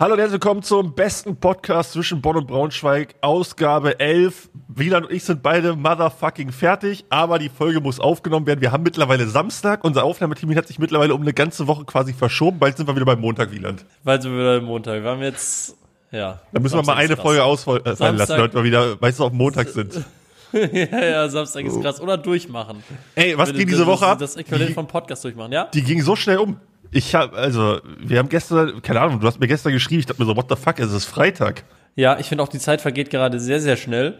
Hallo und herzlich willkommen zum besten Podcast zwischen Bonn und Braunschweig, Ausgabe 11. Wieland und ich sind beide motherfucking fertig, aber die Folge muss aufgenommen werden. Wir haben mittlerweile Samstag, unser Aufnahmeteam hat sich mittlerweile um eine ganze Woche quasi verschoben. Bald sind wir wieder beim Montag, Wieland. Bald sind wir wieder beim Montag. Wir haben jetzt, ja. Da müssen wir mal eine Folge ausfallen lassen, damit wir wieder, weißt du, auf Montag sind. ja, ja, Samstag ist krass. Oder durchmachen. Ey, was ging diese Woche ab? Das Äquivalent vom Podcast durchmachen, ja? Die ging so schnell um. Ich habe, also, wir haben gestern, keine Ahnung, du hast mir gestern geschrieben, ich dachte mir so, what the fuck, es ist Freitag. Ja, ich finde auch, die Zeit vergeht gerade sehr, sehr schnell.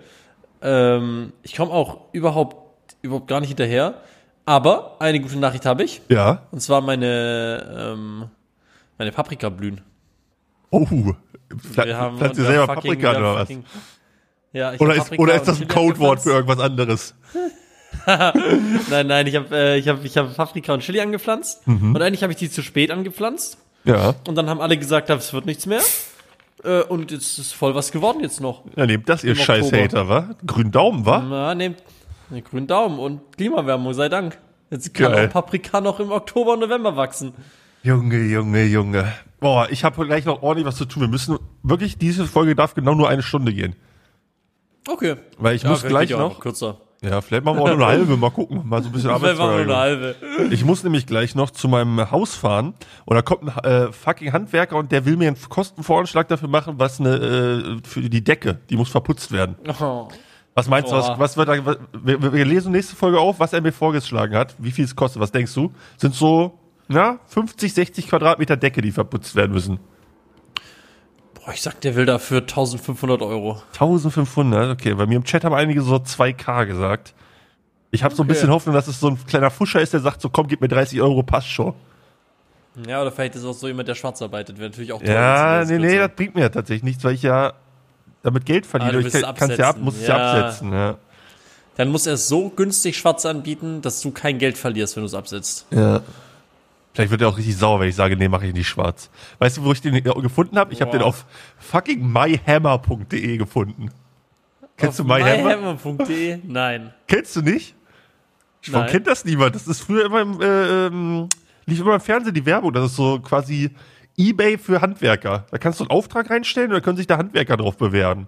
Ähm, ich komme auch überhaupt, überhaupt gar nicht hinterher. Aber eine gute Nachricht habe ich. Ja. Und zwar meine, ähm, meine Paprika blühen. Oh, wir haben pflanzt ihr selber Paprika oder was? Ja, ich oder, ist, oder ist das ein Codewort für irgendwas anderes? nein, nein, ich habe äh, ich hab, ich hab Paprika und Chili angepflanzt. Mhm. Und eigentlich habe ich die zu spät angepflanzt. Ja. Und dann haben alle gesagt, es wird nichts mehr. Äh, und jetzt ist voll was geworden jetzt noch. Ja, nehmt das, ihr scheiß Hater, wa? Grünen Daumen, wa? Na, nehmt ne, grünen Daumen und Klimawärmung, sei Dank. Jetzt kann Geil. auch Paprika noch im Oktober und November wachsen. Junge, Junge, Junge. Boah, ich habe gleich noch ordentlich was zu tun. Wir müssen wirklich, diese Folge darf genau nur eine Stunde gehen. Okay. Weil ich ja, muss gleich noch, noch kürzer. Ja, vielleicht machen wir auch nur eine halbe, mal gucken, mal so ein bisschen Vielleicht machen wir nur eine halbe. Ich muss nämlich gleich noch zu meinem Haus fahren und da kommt ein äh, fucking Handwerker und der will mir einen Kostenvoranschlag dafür machen, was eine äh, für die Decke, die muss verputzt werden. Oh. Was meinst du, was, was wird da, was, wir, wir lesen nächste Folge auf, was er mir vorgeschlagen hat, wie viel es kostet, was denkst du? Sind so, na, 50, 60 Quadratmeter Decke, die verputzt werden müssen. Boah, ich sag, der will dafür 1500 Euro. 1500, okay. Bei mir im Chat haben einige so 2K gesagt. Ich habe okay. so ein bisschen Hoffnung, dass es so ein kleiner Fuscher ist, der sagt so, komm, gib mir 30 Euro, passt schon. Ja, oder vielleicht ist es auch so jemand, der schwarz arbeitet, wäre natürlich auch toll. Ja, nee, nee, das bringt mir ja tatsächlich nichts, weil ich ja damit Geld verdiene. Ah, ich kann es ja ab, muss es ja. ja absetzen, ja. Dann muss er es so günstig schwarz anbieten, dass du kein Geld verlierst, wenn du es absetzt. Ja. Vielleicht wird er auch richtig sauer, wenn ich sage, nee, mache ich nicht schwarz. Weißt du, wo ich den gefunden habe? Ich habe den auf fucking myhammer.de gefunden. Kennst auf du myhammer? myhammer.de? Nein. Kennst du nicht? Warum kennt das niemand? Das ist früher immer im, äh, ähm, lief immer im Fernsehen die Werbung. Das ist so quasi Ebay für Handwerker. Da kannst du einen Auftrag reinstellen und da können sich da Handwerker drauf bewähren.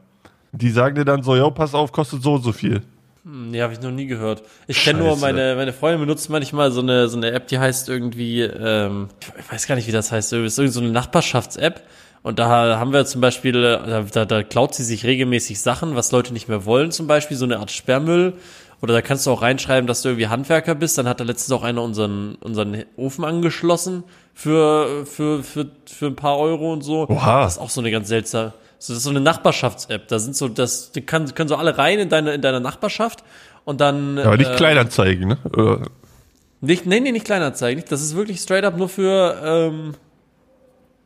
Die sagen dir dann so, ja, pass auf, kostet so und so viel. Hm, nee, habe ich noch nie gehört. Ich kenne nur meine, meine Freundin benutzt manchmal so eine, so eine App, die heißt irgendwie, ähm, ich weiß gar nicht, wie das heißt, ist irgendwie so eine Nachbarschafts-App. Und da haben wir zum Beispiel, da, da, da klaut sie sich regelmäßig Sachen, was Leute nicht mehr wollen, zum Beispiel so eine Art Sperrmüll. Oder da kannst du auch reinschreiben, dass du irgendwie Handwerker bist. Dann hat da letztens auch einer unseren, unseren Ofen angeschlossen für, für, für, für ein paar Euro und so. Oha. Das ist auch so eine ganz seltsame, so, das ist so eine Nachbarschafts-App. Da sind so, das, die kann, können so alle rein in deine, in deiner Nachbarschaft und dann. Ja, aber nicht äh, Kleinanzeigen, ne? Oder? Nicht, nee, nee, nicht Kleinanzeigen. Das ist wirklich straight up nur für, ähm,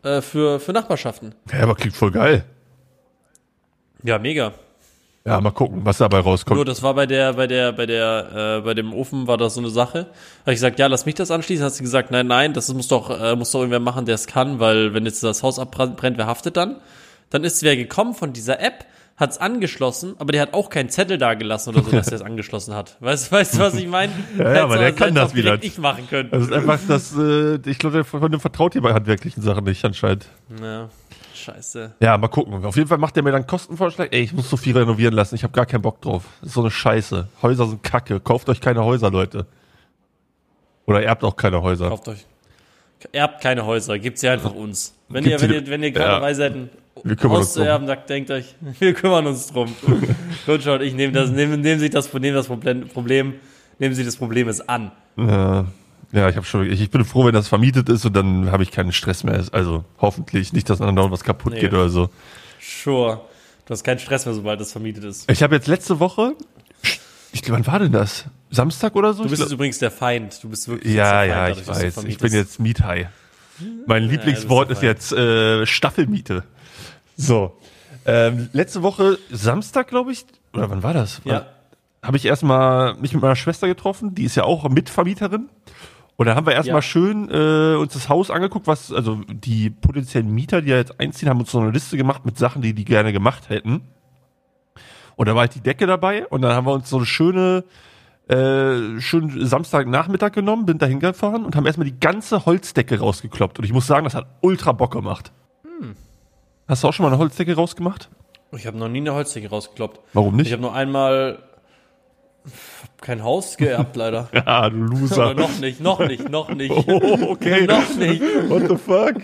äh, für, für Nachbarschaften. Ja, aber klingt voll geil. Ja, mega. Ja, mal gucken, was dabei rauskommt. Nur, das war bei der, bei der, bei der, äh, bei dem Ofen war das so eine Sache. Da habe ich gesagt, ja, lass mich das anschließen. Hat sie gesagt, nein, nein, das muss doch, äh, muss doch irgendwer machen, der es kann, weil wenn jetzt das Haus abbrennt, wer haftet dann? Dann ist wer gekommen von dieser App, hat's angeschlossen, aber der hat auch keinen Zettel da gelassen oder so, dass er es angeschlossen hat. Weißt, weißt du, was ich meine? ja, ja aber der kann das wieder. nicht machen können. Das ist einfach das, äh, ich glaube, von dem vertraut bei handwerklichen Sachen nicht anscheinend. Ja. Scheiße. Ja, mal gucken. Auf jeden Fall macht er mir dann Kostenvorschlag. Ey, ich muss so viel renovieren lassen. Ich habe gar keinen Bock drauf. Das ist so eine Scheiße. Häuser sind kacke. Kauft euch keine Häuser, Leute. Oder erbt auch keine Häuser. Kauft euch. Erbt keine Häuser. Gibt's ja einfach uns. Wenn ihr, wenn ihr, wenn ihr gerade ja. dabei seid, uns drum. Sagt, denkt euch, wir kümmern uns drum. Gut, schaut, ich nehme das, nehmen, nehmen Sie das, nehmen das Problem, nehmen Sie das Problem es an. Ja, ja ich habe schon, ich, ich, bin froh, wenn das vermietet ist und dann habe ich keinen Stress mehr. Also hoffentlich nicht, dass dann was kaputt nee. geht oder so. Sure. Du hast keinen Stress mehr, sobald das vermietet ist. Ich habe jetzt letzte Woche, ich glaube, wann war denn das? Samstag oder so? Du bist jetzt übrigens der Feind. Du bist wirklich ja, Feind, ja, ich weiß. Ich bin jetzt Miethai. Mein Lieblingswort ja, ist jetzt äh, Staffelmiete. So. Ähm, letzte Woche Samstag, glaube ich, oder wann war das? Ja. Habe ich erstmal mich mit meiner Schwester getroffen, die ist ja auch Mitvermieterin. Und da haben wir erstmal ja. schön äh, uns das Haus angeguckt, was, also die potenziellen Mieter, die ja jetzt einziehen, haben uns so eine Liste gemacht mit Sachen, die die gerne gemacht hätten. Und da war halt die Decke dabei und dann haben wir uns so eine schöne, äh, schönen Samstagnachmittag genommen, bin da hingefahren und haben erstmal die ganze Holzdecke rausgekloppt. Und ich muss sagen, das hat ultra Bock gemacht. Hm. Hast du auch schon mal eine Holzdecke rausgemacht? Ich habe noch nie eine Holzdecke rausgekloppt. Warum nicht? Ich habe nur einmal kein Haus geerbt, leider. ja, du Loser. Noch nicht, noch nicht, noch nicht. Oh, okay. noch nicht. What the fuck?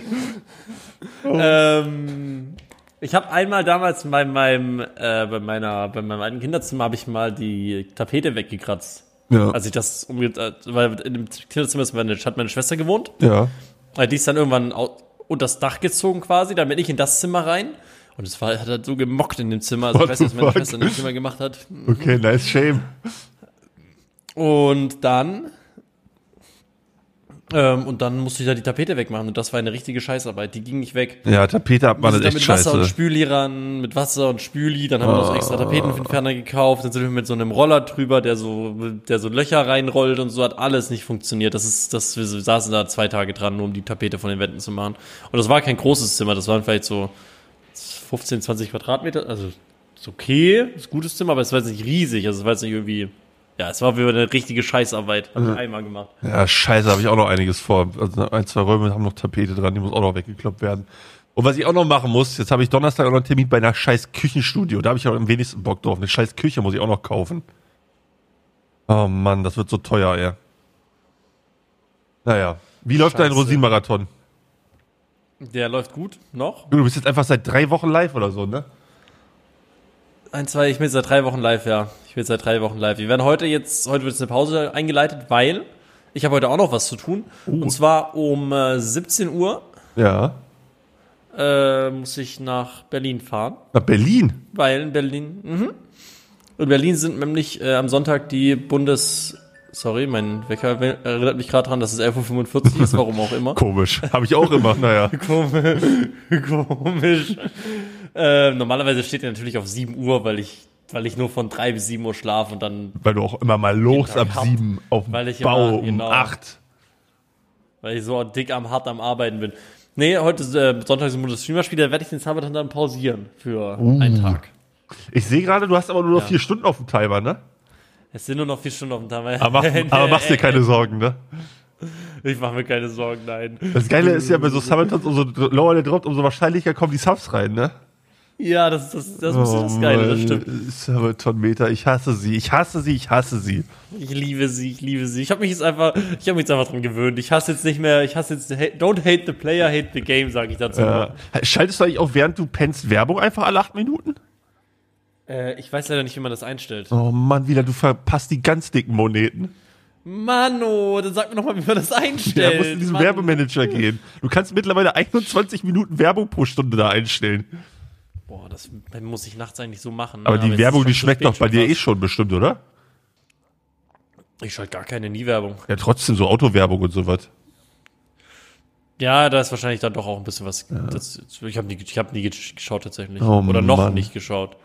Ähm, ich habe einmal damals bei meinem, äh, bei meiner, bei meinem alten Kinderzimmer habe ich mal die Tapete weggekratzt. Ja. Als ich das umge äh, weil in dem Kinderzimmer ist meine, hat meine Schwester gewohnt. Ja. Die ist dann irgendwann unter das Dach gezogen quasi, dann bin ich in das Zimmer rein. Und es war, hat halt so gemockt in dem Zimmer. Also What ich weiß nicht, was meine fuck? Schwester in dem Zimmer gemacht hat. Okay, nice shame. Und dann, ähm, und dann musste ich da die Tapete wegmachen. Und das war eine richtige Scheißarbeit. Die ging nicht weg. Ja, Tapete hat man Wir das sind echt mit Wasser und scheiße. Spüli ran, mit Wasser und Spüli, dann haben wir noch so extra Tapetenentferner gekauft, dann sind wir mit so einem Roller drüber, der so, der so Löcher reinrollt und so hat alles nicht funktioniert. Das ist, das, wir saßen da zwei Tage dran, nur um die Tapete von den Wänden zu machen. Und das war kein großes Zimmer, das waren vielleicht so 15, 20 Quadratmeter, also ist okay, ist ein gutes Zimmer, aber es war jetzt nicht riesig, also es war jetzt nicht irgendwie, ja, es war wie eine richtige Scheißarbeit, habe ich einmal gemacht. Ja, scheiße, habe ich auch noch einiges vor. Also ein, zwei Räume haben noch Tapete dran, die muss auch noch weggekloppt werden. Und was ich auch noch machen muss, jetzt habe ich Donnerstag auch noch einen Termin bei einer scheiß Küchenstudio. Da habe ich auch am wenigsten Bock drauf. Eine scheiß Küche muss ich auch noch kaufen. Oh Mann, das wird so teuer, ey. Naja, wie läuft dein. Rosinenmarathon? Der läuft gut, noch. Du bist jetzt einfach seit drei Wochen live oder so, ne? Ein, zwei, ich bin jetzt seit drei Wochen live, ja. Ich bin seit drei Wochen live. Wir werden heute jetzt, heute wird jetzt eine Pause eingeleitet, weil ich habe heute auch noch was zu tun. Und zwar um äh, 17 Uhr Ja. äh, muss ich nach Berlin fahren, Nach Berlin. weil in Berlin, mhm. In Berlin sind nämlich äh, am Sonntag die Bundes, sorry, mein Wecker erinnert mich gerade dran, dass es 11.45 Uhr ist, warum auch immer. Komisch. Habe ich auch immer, naja. Komisch. Komisch. Äh, normalerweise steht er natürlich auf 7 Uhr, weil ich, weil ich nur von 3 bis 7 Uhr schlafe und dann, Weil du auch immer mal los ab hab, sieben auf dem weil ich Bau immer- um genau. acht. weil ich so dick am hart am Arbeiten bin. Nee, heute ist äh, Sonntag ist ein das Streamerspiel, da werde ich den Sabaton dann pausieren für einen Tag. Ich sehe gerade, du hast aber nur noch Ja. vier Stunden auf dem Timer, ne? Es sind nur noch vier Stunden auf dem Tag. Aber, mach, aber machst dir keine Sorgen, ne? Ich mache mir keine Sorgen, nein. Das Geile ist ja, bei so Summoners, umso lower der droppt, umso wahrscheinlicher kommen die Subs rein, ne? Ja, das, das, das ist das Geile, das stimmt. Summonton-Meter, ich hasse sie, ich hasse sie, ich hasse sie. Ich liebe sie, ich liebe sie. Ich habe mich jetzt einfach, ich habe mich jetzt einfach dran gewöhnt. Ich hasse jetzt nicht mehr, ich hasse jetzt, don't hate the player, hate the game, sage ich dazu. Ja. Schaltest du eigentlich auch, während du pennst, Werbung einfach alle acht Minuten? Äh, ich weiß leider nicht, wie man das einstellt. Oh Mann, wieder, du verpasst die ganz dicken Moneten. Mano, dann sag mir noch mal, wie man das Ja, einstellt. musst in diesen Mann. Werbemanager gehen. Du kannst mittlerweile 21 Minuten Werbung pro Stunde da einstellen. Boah, das muss ich nachts eigentlich so machen. Aber ne? die ist Werbung, die schmeckt doch bei dir eh schon bestimmt, oder? Ich schalte gar keine Nie-Werbung. Ja, trotzdem so Autowerbung und sowas. Ja, da ist wahrscheinlich dann doch auch ein bisschen was. Das, ich habe nie, ich hab nie geschaut tatsächlich. Oh, Oder noch Mann. nicht geschaut.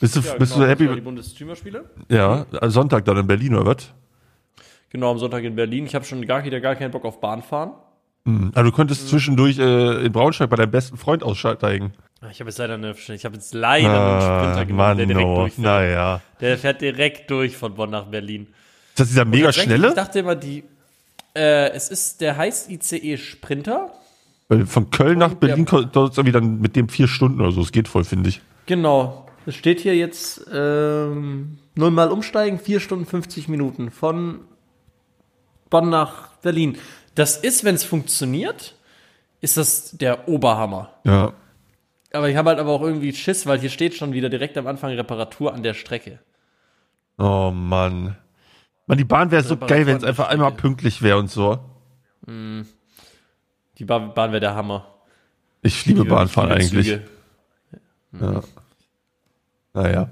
Bist du, Ja, bist genau, du happy? Die Bundesstreamerspiele? Ja, Sonntag dann in Berlin oder was? Genau, am Sonntag in Berlin. Ich habe schon gar wieder gar keinen Bock auf Bahnfahren. Mhm. Also du könntest zwischendurch äh, in Braunschweig bei deinem besten Freund aussteigen. Ah, Ich habe jetzt leider eine, ich habe jetzt leider einen Sprinter Ah, genommen, Mann, der direkt oh, durchfährt. naja. Der fährt direkt durch von Bonn nach Berlin. Ist das dieser mega Tatsächlich, Ich schnelle? dachte immer, die, äh, es ist, der heißt ICE Sprinter. Weil Von Köln nach Berlin dauert es irgendwie dann mit dem vier Stunden oder so. Es geht voll, finde ich. Genau. Es steht hier jetzt ähm, nullmal umsteigen, 4 Stunden 50 Minuten von Bonn nach Berlin. Das ist, wenn es funktioniert, ist das der Oberhammer. Ja. Aber ich habe halt aber auch irgendwie Schiss, weil hier steht schon wieder direkt am Anfang Reparatur an der Strecke. Oh Mann. Mann, die Bahn wäre so geil, wenn es einfach einmal pünktlich wäre und so. Die Ba- Bahn wäre der Hammer. Ich liebe Bahnfahren Viele eigentlich. Züge. Naja.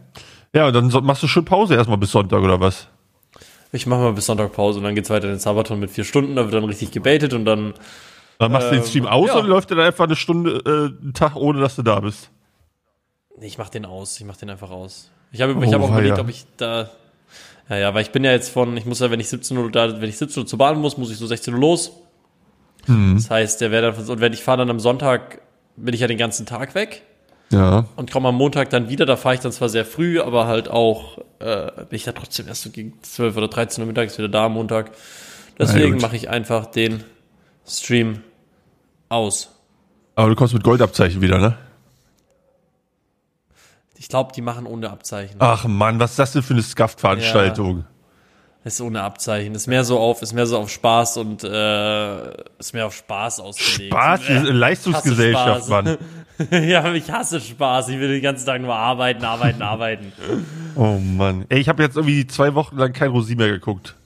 Ja, und dann machst du schön Pause erstmal bis Sonntag oder was? Ich mache mal bis Sonntag Pause und dann geht's weiter in den Sabaton mit vier Stunden, da wird dann richtig gebaitet und dann Dann machst du den Ähm, Stream aus ja. oder läuft der dann einfach eine Stunde, äh, einen Tag, ohne dass du da bist? Nee, ich mach den aus. Ich mach den einfach aus. Ich habe Oh, ich hab auch überlegt, ob ich da. Ja, ja, weil ich bin ja jetzt von, ich muss ja, wenn ich 17 Uhr da, wenn ich 17 Uhr zur Bahn muss, muss ich so 16 Uhr los. Mhm. Das heißt, der wäre dann, und wenn ich fahre dann am Sonntag, bin ich ja den ganzen Tag weg Ja. und komme am Montag dann wieder. Da fahre ich dann zwar sehr früh, aber halt auch, äh, bin ich da trotzdem erst so gegen 12 oder 13 Uhr mittags wieder da am Montag. Deswegen mache ich einfach den Stream aus. Aber du kommst mit Goldabzeichen wieder, ne? Ich glaube, die machen ohne Abzeichen. Ach Mann, was ist das denn für eine Scuffed-Veranstaltung? Ist ohne Abzeichen. Ist mehr so auf, ist mehr so auf Spaß und äh, ist mehr auf Spaß ausgelegt. Spaß, Äh, Leistungsgesellschaft, Spaß. Mann. ja, ich hasse Spaß. Ich will den ganzen Tag nur arbeiten, arbeiten, arbeiten. Oh Mann. Ey, ich habe jetzt irgendwie zwei Wochen lang kein Rosi mehr geguckt.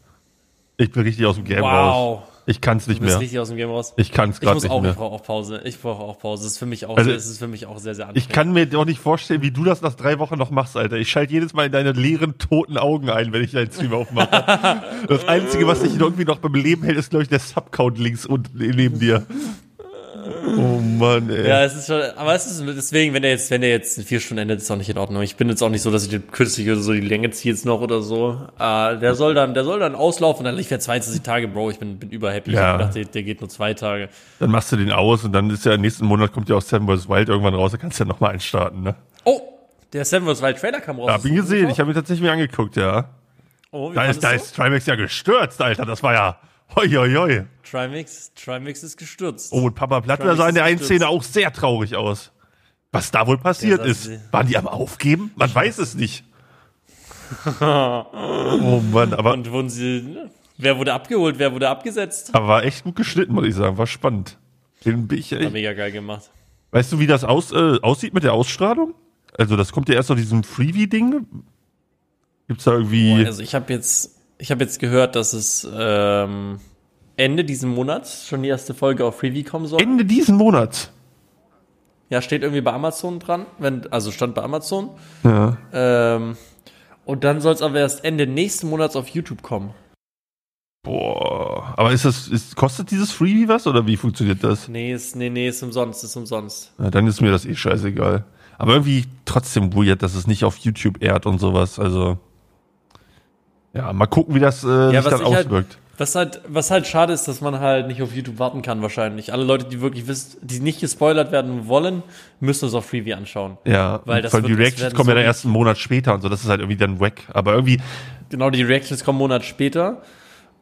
Ich bin richtig aus dem Game raus. Wow. Ich kann's nicht Du bist mehr. richtig aus dem Game raus. Ich kann's Ich gerade nicht auch, ich mehr. brauche auch Pause. Ich brauche auch Pause. Das ist für mich auch, Also, sehr, es ist für mich auch sehr, sehr Ich anstrengend. kann mir doch nicht vorstellen, wie du das nach drei Wochen noch machst, Alter. Ich schalte jedes Mal in deine leeren, toten Augen ein, wenn ich deinen Stream aufmache. das Einzige, was dich irgendwie noch beim Leben hält, ist, glaube ich, der Subcount links und neben dir. Oh Mann, ey. Ja, es ist schon, aber es ist deswegen, wenn der jetzt, wenn der jetzt in vier Stunden endet, ist auch nicht in Ordnung. Ich bin jetzt auch nicht so, dass ich den künstlich oder so die Länge ziehe jetzt noch oder so. Äh, der soll dann, der soll dann auslaufen, dann lief er 22 Tage, Bro. Ich bin, bin überhappy. Ja. Ich hab gedacht, der, der geht nur zwei Tage. Dann machst du den aus und dann ist ja nächsten Monat kommt ja auch Seven vs. Wild irgendwann raus, da kannst du ja nochmal einstarten, ne? Oh, der Seven vs. Wild Trailer kam raus. Hab ihn gesehen, ich habe ihn tatsächlich mir angeguckt, ja. oh, Da ist, da ist Trimax ja gestürzt, Alter. Das war ja. Hoi, hoi, hoi. Trimix, Trimix ist gestürzt. Oh, und Papa Plattner sah in der einen gestürzt. Szene auch sehr traurig aus. Was da wohl passiert Der ist. Waren die am Aufgeben? Man weiß es nicht. oh Mann, aber, Und wurden sie, ne? wer wurde abgeholt, wer wurde abgesetzt? aber war echt gut geschnitten, muss ich sagen. War spannend. Den bin ich, War echt, mega geil gemacht. weißt du, wie das aus, äh, aussieht mit der Ausstrahlung? Also, das kommt ja erst aus diesem Freebie-Ding. Gibt's da irgendwie. Also ich habe jetzt, ich habe jetzt gehört, dass es ähm, Ende diesen Monats schon die erste Folge auf Freeview kommen soll. Ende diesen Monats. Ja, steht irgendwie bei Amazon dran, wenn, also stand bei Amazon. Ja. Ähm, und dann soll es aber erst Ende nächsten Monats auf YouTube kommen. Boah. Aber ist das, ist, kostet dieses Freebie was oder wie funktioniert das? Nee, ist, nee, nee, ist umsonst, ist umsonst. Ja, dann ist mir das eh scheißegal. Aber irgendwie trotzdem weird, dass es nicht auf YouTube ehrt und sowas. Also. Ja, mal gucken, wie das äh, sich was dann halt- auswirkt. Was halt, was halt schade ist, dass man halt nicht auf YouTube warten kann, wahrscheinlich. Alle Leute, die wirklich wissen, die nicht gespoilert werden wollen, müssen es auf Freeview anschauen. ja, weil das die wird- das Reactions kommen ja so dann erst einen Monat später und so. Das ist halt irgendwie dann wack. Aber irgendwie, Genau, die Reactions kommen einen Monat später.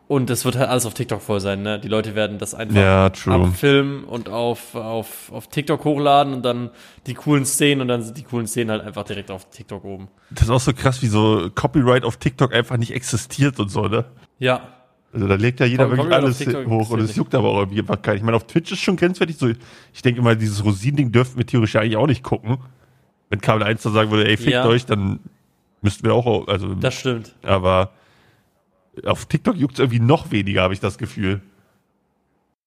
Und das wird halt alles auf TikTok voll sein, ne? Die Leute werden das einfach Ja, abfilmen und auf, auf, auf TikTok hochladen und dann die coolen Szenen und dann sind die coolen Szenen halt einfach direkt auf TikTok oben. das ist auch so krass, wie so Copyright auf TikTok einfach nicht existiert und so, ne? Ja. Also da legt ja jeder Copyright wirklich alles TikTok hoch und es juckt aber auch irgendwie einfach keinen. Ich meine, auf Twitch ist schon grenzwertig so. Ich denke mal, dieses Rosin-Ding dürften wir theoretisch eigentlich auch nicht gucken. Wenn Kabel 1 da sagen würde, ey, fickt Ja. euch, dann müssten wir auch, also, Das stimmt. aber auf TikTok juckt es irgendwie noch weniger, habe ich das Gefühl.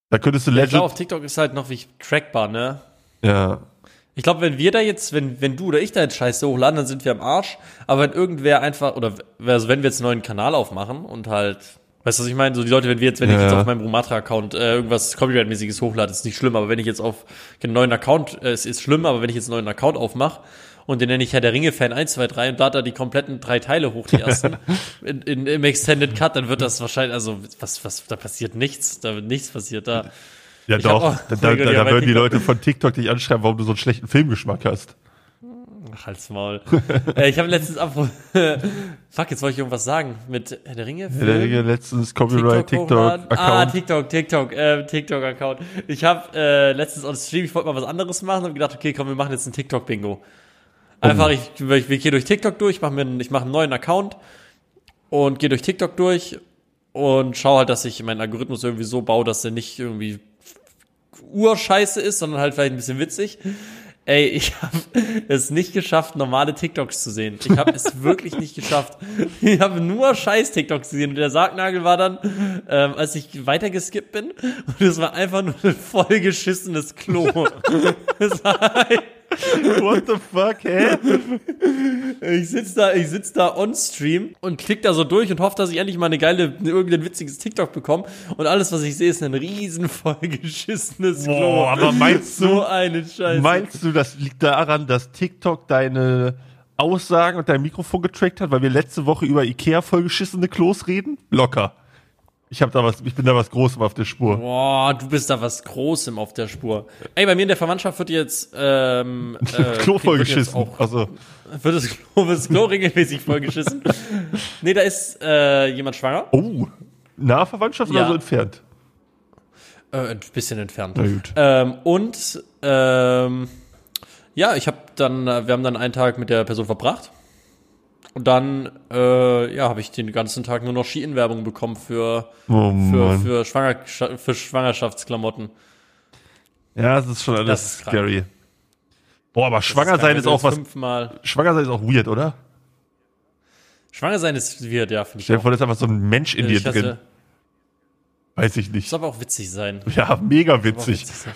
Da könntest du Ich Legend, glaube, auf TikTok ist halt noch wie trackbar, ne? ja, Ich glaube, wenn wir da jetzt, wenn, wenn du oder ich da jetzt Scheiße hochladen, dann sind wir am Arsch. Aber wenn irgendwer einfach, oder also wenn wir jetzt einen neuen Kanal aufmachen und halt, weißt du, was ich meine? So die Leute, wenn wir jetzt, wenn ich Ja. jetzt auf meinem Rumatra-Account äh, irgendwas Copyright-mäßiges hochlade, ist nicht schlimm. Aber wenn ich jetzt auf einen neuen Account, äh, es ist schlimm, aber wenn ich jetzt einen neuen Account aufmache und den nenne ich Herr der Ringe-Fan 1, 2, 3 und lade da die kompletten drei Teile hoch, die ersten, in, in, im Extended Cut, dann wird das wahrscheinlich, also was, was, da passiert nichts, da wird nichts passiert da. ja Ich doch, auch- da, da, da, da würden die TikTok- Leute von TikTok dich anschreiben, warum du so einen schlechten Filmgeschmack hast. Ach, halt's Maul. äh, ich habe letztens ab. Fuck, jetzt wollte ich irgendwas sagen. Mit Herr der Ringe? Ja, der Ringe letztens Copyright? TikTok-Account. Ah, TikTok, TikTok, äh, TikTok-Account. Ich habe äh, letztens on Stream, ich wollte mal was anderes machen und gedacht, okay, komm, wir machen jetzt ein TikTok-Bingo. Einfach, ich, ich, ich gehe durch TikTok durch, mach mir ich mache einen neuen Account und gehe durch TikTok durch und schaue halt, dass ich meinen Algorithmus irgendwie so baue, dass der nicht irgendwie urscheiße ist, sondern halt vielleicht ein bisschen witzig. Ey, ich habe es nicht geschafft, normale TikToks zu sehen. Ich habe es wirklich nicht geschafft. Ich habe nur scheiß TikToks gesehen. Und der Sargnagel war dann, ähm, als ich weitergeskippt bin, und es war einfach nur ein vollgeschissenes Klo. Es war What the fuck, hä? Ich sitz da, ich sitz da on Stream und klick da so durch und hoffe, dass ich endlich mal eine geile, irgendein witziges TikTok bekomme. Und alles, was ich sehe, ist ein riesen vollgeschissenes Klo. Boah, aber meinst du, so eine Scheiße. Meinst du, das liegt daran, dass TikTok deine Aussagen und dein Mikrofon getrackt hat, weil wir letzte Woche über Ikea vollgeschissene Klos reden? Locker. Ich hab da was, ich bin da was Großem auf der Spur. Boah, du bist da was Großem auf der Spur. Ey, bei mir in der Verwandtschaft wird jetzt ähm, äh, Klo wird jetzt vollgeschissen. Auch, Also, wird, das Klo, wird das Klo regelmäßig vollgeschissen? nee, da ist äh, jemand schwanger. oh, nahe Verwandtschaft oder Ja. so entfernt? Äh, Äh, ein bisschen entfernt. Na gut. Ähm, und ähm, ja, ich habe dann, wir haben dann einen Tag mit der Person verbracht. Und dann, äh, ja, habe ich den ganzen Tag nur noch Ski-In-Werbung bekommen für, Oh für, für, Schwanger, für Schwangerschaftsklamotten. Ja, das ist schon alles ist krank. scary. Boah, aber schwanger Das sein geil, ist auch was. Fünfmal. Schwanger sein ist auch weird, oder? Schwanger sein ist weird, ja, finde ich. Stell dir vor, da ist einfach so ein Mensch in dir Ich hasse- drin. Weiß ich nicht. aber auch witzig sein. Ja, mega witzig. witzig sein.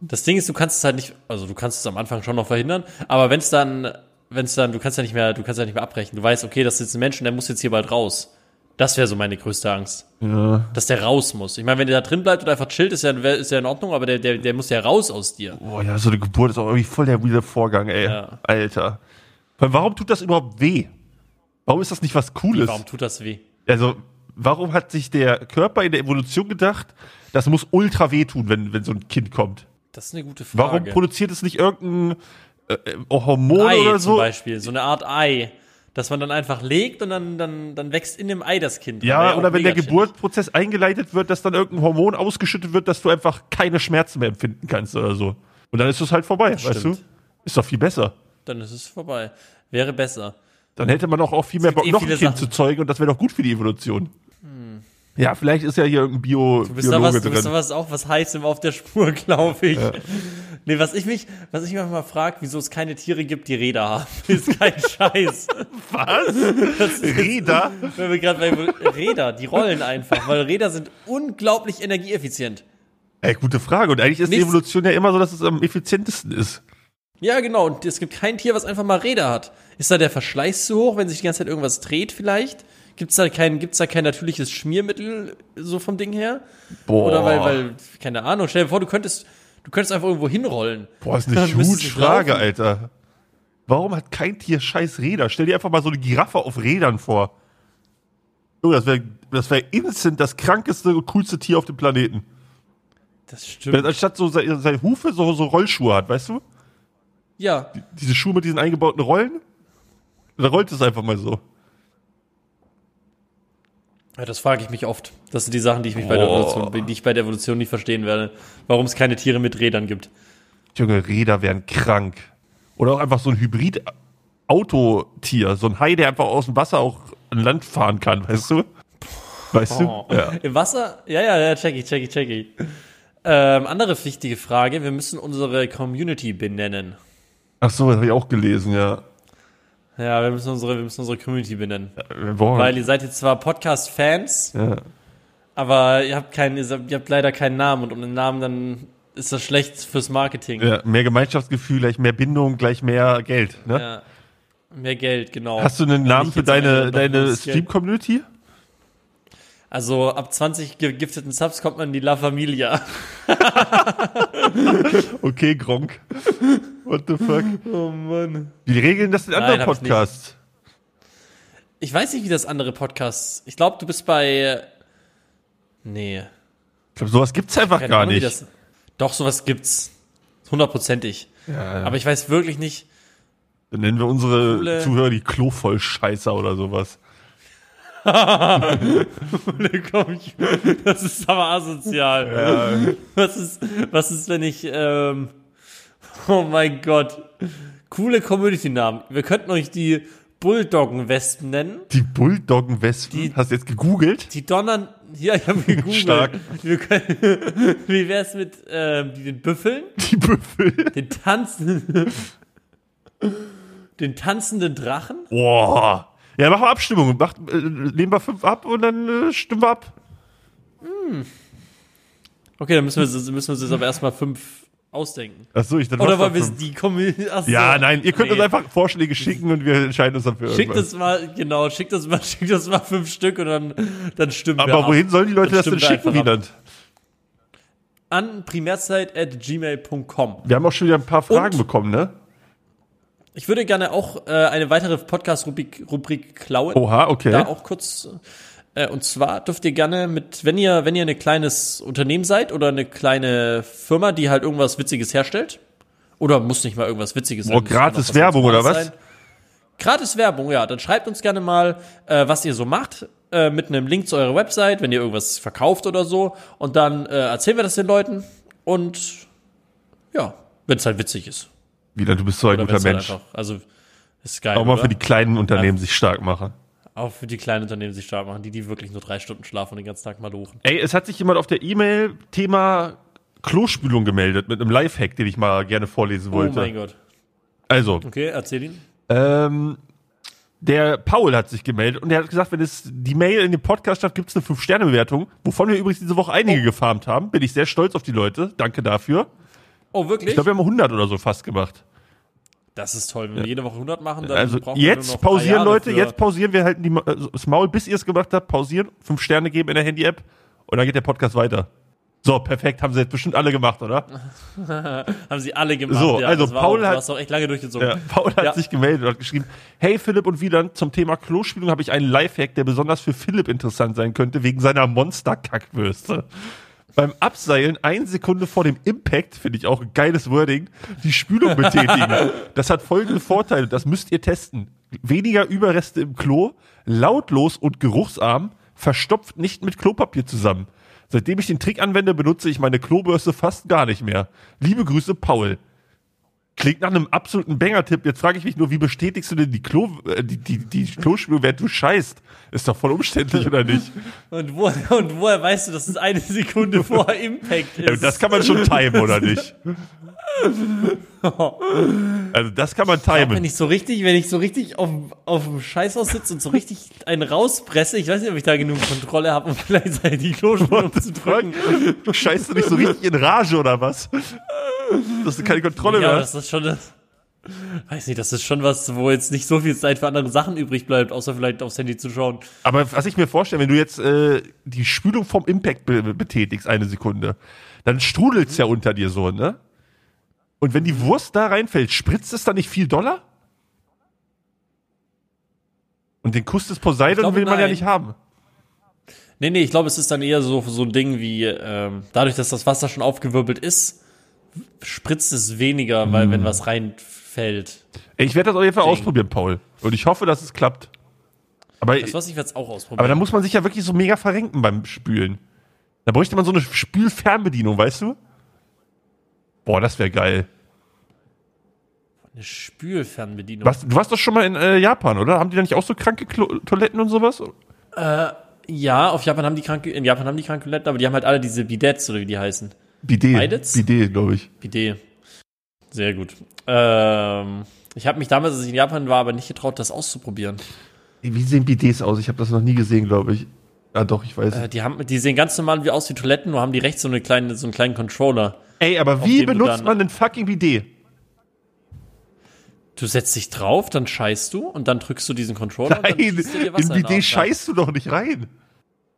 Das Ding ist, du kannst es halt nicht, also du kannst es am Anfang schon noch verhindern, aber wenn es dann, wenn es dann, du kannst ja nicht mehr, du kannst ja nicht mehr abbrechen. Du weißt, okay, das ist jetzt ein Mensch und der muss jetzt hier bald raus. Das wäre so meine größte Angst. Ja. Dass der raus muss. Ich meine, wenn der da drin bleibt und einfach chillt, ist ja, ist ja in Ordnung, aber der, der, der muss ja raus aus dir. Boah, ja, so eine Geburt ist auch irgendwie voll der weirde Vorgang, ey. Ja. Alter. Warum tut das überhaupt weh? Warum ist das nicht was Cooles? Warum tut das weh? Also, warum hat sich der Körper in der Evolution gedacht, das muss ultra wehtun, wenn, wenn so ein Kind kommt? Das ist eine gute Frage. Warum produziert es nicht irgendein äh, äh, Hormon Ei oder zum so? Beispiel, so eine Art Ei, dass man dann einfach legt und dann, dann, dann wächst in dem Ei das Kind. Ja, auch oder wenn der Geburtsprozess eingeleitet wird, dass dann irgendein Hormon ausgeschüttet wird, dass du einfach keine Schmerzen mehr empfinden kannst oder so. Und dann ist es halt vorbei, weißt du? stimmt. Ist doch viel besser. Dann ist es vorbei. Wäre besser. Dann hätte man auch, auch viel mehr Bock, eh noch ein Kind Sachen. zu zeugen und das wäre doch gut für die Evolution. Ja, vielleicht ist ja hier irgendein Bio Du bist da Biologe was, du bist da drin. was auch was Heißem auf der Spur, glaube ich. Nee, was ich mich, was ich mich mal frage, wieso es keine Tiere gibt, die Räder haben, ist kein Scheiß. Was? Räder? Wenn wir gerade bei Räder, die rollen einfach, weil Räder sind unglaublich energieeffizient. Ey, gute Frage. Und eigentlich ist die Nichts- Evolution ja immer so, dass es am effizientesten ist. Ja, genau. Und es gibt kein Tier, was einfach mal Räder hat. Ist da der Verschleiß zu hoch, wenn sich die ganze Zeit irgendwas dreht vielleicht? Gibt's da kein, gibt's da kein natürliches Schmiermittel so vom Ding her? Boah. Oder weil, weil, keine Ahnung, stell dir vor, du könntest, du könntest einfach irgendwo hinrollen. Boah, ist eine huge Frage, laufen. Alter. Warum hat kein Tier scheiß Räder? Stell dir einfach mal so eine Giraffe auf Rädern vor. Oh, das wäre das wär instant das krankeste und coolste Tier auf dem Planeten. Das Wenn stimmt. es anstatt so seine, seine Hufe so, so Rollschuhe hat, weißt du? Ja, Diese Schuhe mit diesen eingebauten Rollen. Da rollt es einfach mal so. Ja, das frage ich mich oft. Das sind die Sachen, die ich mich bei der. Evolution, die ich bei der Evolution nicht verstehen werde. Warum es keine Tiere mit Rädern gibt. Junge, Räder wären krank. Oder auch einfach so ein Hybrid-Autotier. So ein Hai, der einfach aus dem Wasser auch an Land fahren kann, weißt du? Weißt Oh. du? Ja. Im Wasser? Ja, ja, ja, check ich, check ich, check ich. Ähm, andere wichtige Frage. Wir müssen unsere Community benennen. Ach so, das habe ich auch gelesen, ja. Ja, wir müssen unsere, wir müssen unsere Community benennen. Wir wollen- Weil ihr seid jetzt zwar Podcast-Fans, ja. Aber ihr habt keinen, ihr habt leider keinen Namen und ohne Namen dann ist das schlecht fürs Marketing. Ja, mehr Gemeinschaftsgefühl, gleich mehr Bindung, gleich mehr Geld. Ne? Ja. Mehr Geld, genau. Hast du einen Namen für deine, deine. Stream-Community? Also ab 20 gegifteten Subs kommt man in die La Familia. Okay, Gronk. What the fuck? Oh Mann. Wie regeln das in anderen. Podcasts? Ich weiß nicht, wie das andere Podcasts. Ich glaube, du bist bei. Nee. Ich glaube, sowas gibt's einfach Keine gar Ahnung, nicht. Das, doch, sowas gibt's. Hundertprozentig. Ja, ja. Aber ich weiß wirklich nicht. Dann nennen wir unsere Coole- Zuhörer die Klovollscheißer oder sowas. Das ist aber asozial. Was ist, was ist, wenn ich, ähm, oh mein Gott. Coole Community-Namen. Wir könnten euch die Bulldoggen-Wespen nennen. Die Bulldoggenwespen. Hast du jetzt gegoogelt? Die donnern, ja, ich habe gegoogelt. Stark. Wir können, wie wär's mit, ähm, den Büffeln? Die Büffel. Den tanzenden, den tanzenden Drachen? Boah. Ja, machen wir Abstimmung. Macht, äh, nehmen wir fünf ab und dann äh, stimmen wir ab. Okay, dann müssen wir, müssen wir uns jetzt aber erstmal fünf ausdenken. Achso, ich dann Oder wollen wir ab es die Community. Ja, nein, ihr könnt Nee. uns einfach Vorschläge schicken und wir entscheiden uns dann für Schickt uns mal, genau, schickt uns mal, schickt uns mal fünf Stück und dann, dann stimmen wir Aber ab. wohin sollen die Leute das denn wir schicken, ab. Wieland? An primärzeit.gmail.com. Wir haben auch schon wieder ein paar Fragen Und- bekommen, ne? Ich würde gerne auch äh, eine weitere Podcast-Rubrik Rubrik klauen. Oha, okay. Da auch kurz. Äh, und zwar dürft ihr gerne mit, wenn ihr, wenn ihr ein kleines Unternehmen seid oder eine kleine Firma, die halt irgendwas Witziges herstellt, oder muss nicht mal irgendwas Witziges das kann gratis Werbung, oder was? Gratis Werbung, ja. Dann schreibt uns gerne mal, äh, was ihr so macht. äh, mit einem Link zu eurer Website, wenn ihr irgendwas verkauft oder so. Und dann äh, erzählen wir das den Leuten. Und ja, wenn es halt witzig ist. Wieder, du bist so ein Oder guter halt Mensch. Einfach, also ist geil. Auch mal oder? für die kleinen Unternehmen sich stark machen. Auch für die kleinen Unternehmen sich stark machen, die, die wirklich nur drei Stunden schlafen und den ganzen Tag mal lochen. Ey, es hat sich jemand auf der E-Mail Thema Klospülung gemeldet mit einem Lifehack, den ich mal gerne vorlesen wollte. Oh mein Gott. Also, Okay, erzähl ihn. ähm, der Paul hat sich gemeldet und der hat gesagt, wenn es die Mail in dem Podcast schafft, gibt es eine 5-Sterne-Bewertung, wovon wir übrigens diese Woche einige gefarmt haben. Bin ich sehr stolz auf die Leute. Danke dafür. Oh, wirklich? Ich glaube, wir haben 100 oder so fast gemacht. Das ist toll. Wenn wir jede Woche 100 machen, dann Also brauchen wir jetzt noch drei pausieren, Leute, jetzt pausieren wir halten die, also das Maul, bis ihr es gemacht habt, pausieren, 5 Sterne geben in der Handy-App und dann geht der Podcast weiter. So, perfekt, haben sie jetzt bestimmt alle gemacht, oder? Haben sie alle gemacht. So, ja, also Paul auch, hat- auch echt lange durchgezogen. Ja, Paul hat Ja. sich gemeldet und hat geschrieben, hey Philipp und Wieland, zum Thema Klospülung habe ich einen Lifehack, der besonders für Philipp interessant sein könnte, wegen seiner Monster-Kackwürste. Beim Abseilen eine Sekunde vor dem Impact, finde ich auch ein geiles Wording, die Spülung betätigen. Das hat folgende Vorteile, das müsst ihr testen. Weniger Überreste im Klo, lautlos und geruchsarm, verstopft nicht mit Klopapier zusammen. Seitdem ich den Trick anwende, benutze ich meine Klobürste fast gar nicht mehr. Liebe Grüße, Paul. Klingt nach einem absoluten Banger-Tipp. Jetzt frage ich mich nur, wie bestätigst du denn die Klo, äh, die, die, die Klospülung, während du scheißt? Ist doch voll umständlich, oder nicht? Und, wo, und woher weißt du, dass es eine Sekunde vor Impact Ja, ist? das kann man schon timen, oder nicht? Also das kann man wenn timen. ich so richtig, wenn ich so richtig auf, auf dem Scheißhaus sitze und so richtig einen rauspresse, ich weiß nicht, ob ich da genug Kontrolle habe, um vielleicht die Klospülung zu drücken. Scheißt du nicht so richtig in Rage, oder was? Dass du keine Kontrolle Ja, mehr das hast? ist schon das. Weiß nicht, das ist schon was, wo jetzt nicht so viel Zeit für andere Sachen übrig bleibt, außer vielleicht aufs Handy zu schauen. Aber was ich mir vorstelle, wenn du jetzt äh, die Spülung vom Impact be betätigst, eine Sekunde, dann strudelt's ja unter dir so, ne? Und wenn die Wurst da reinfällt, spritzt es dann nicht viel Dollar? Und den Kuss des Poseidon glaube, will man ja nein. nicht haben. Nee, nee, ich glaube, es ist dann eher so, so ein Ding wie, ähm, dadurch, dass das Wasser schon aufgewirbelt ist, spritzt es weniger, weil Hm. wenn was reinfällt. Ich werde das auf jeden Fall Ding. ausprobieren, Paul. Und ich hoffe, dass es klappt. Aber, Das was ich jetzt auch ausprobieren. aber da muss man sich ja wirklich so mega verrenken beim Spülen. Da bräuchte man so eine Spülfernbedienung, weißt du? Boah, das wäre geil. Eine Spülfernbedienung. Was, du warst doch schon mal in äh, Japan, oder? Haben die da nicht auch so kranke Klo Toiletten und sowas? Ja, auf Japan haben die kranke, in Japan haben die kranke Toiletten, aber die haben halt alle diese Bidets oder wie die heißen. Bidet. Beides? Bidet, glaube ich. Bidet. Sehr gut. Ähm, ich habe mich damals, als ich in Japan war, aber nicht getraut, das auszuprobieren. Wie sehen Bidets aus? Ich habe das noch nie gesehen, glaube ich. Ah, doch, ich weiß. Äh, die haben, die sehen ganz normal wie aus wie Toiletten, nur haben die rechts so eine kleine, so einen kleinen Controller. Ey, aber wie benutzt dann- man denn fucking Bidet? Du setzt dich drauf, dann scheißt du und dann drückst du diesen Controller. und dann Nein, er dir in den Bidet scheißt du doch nicht rein.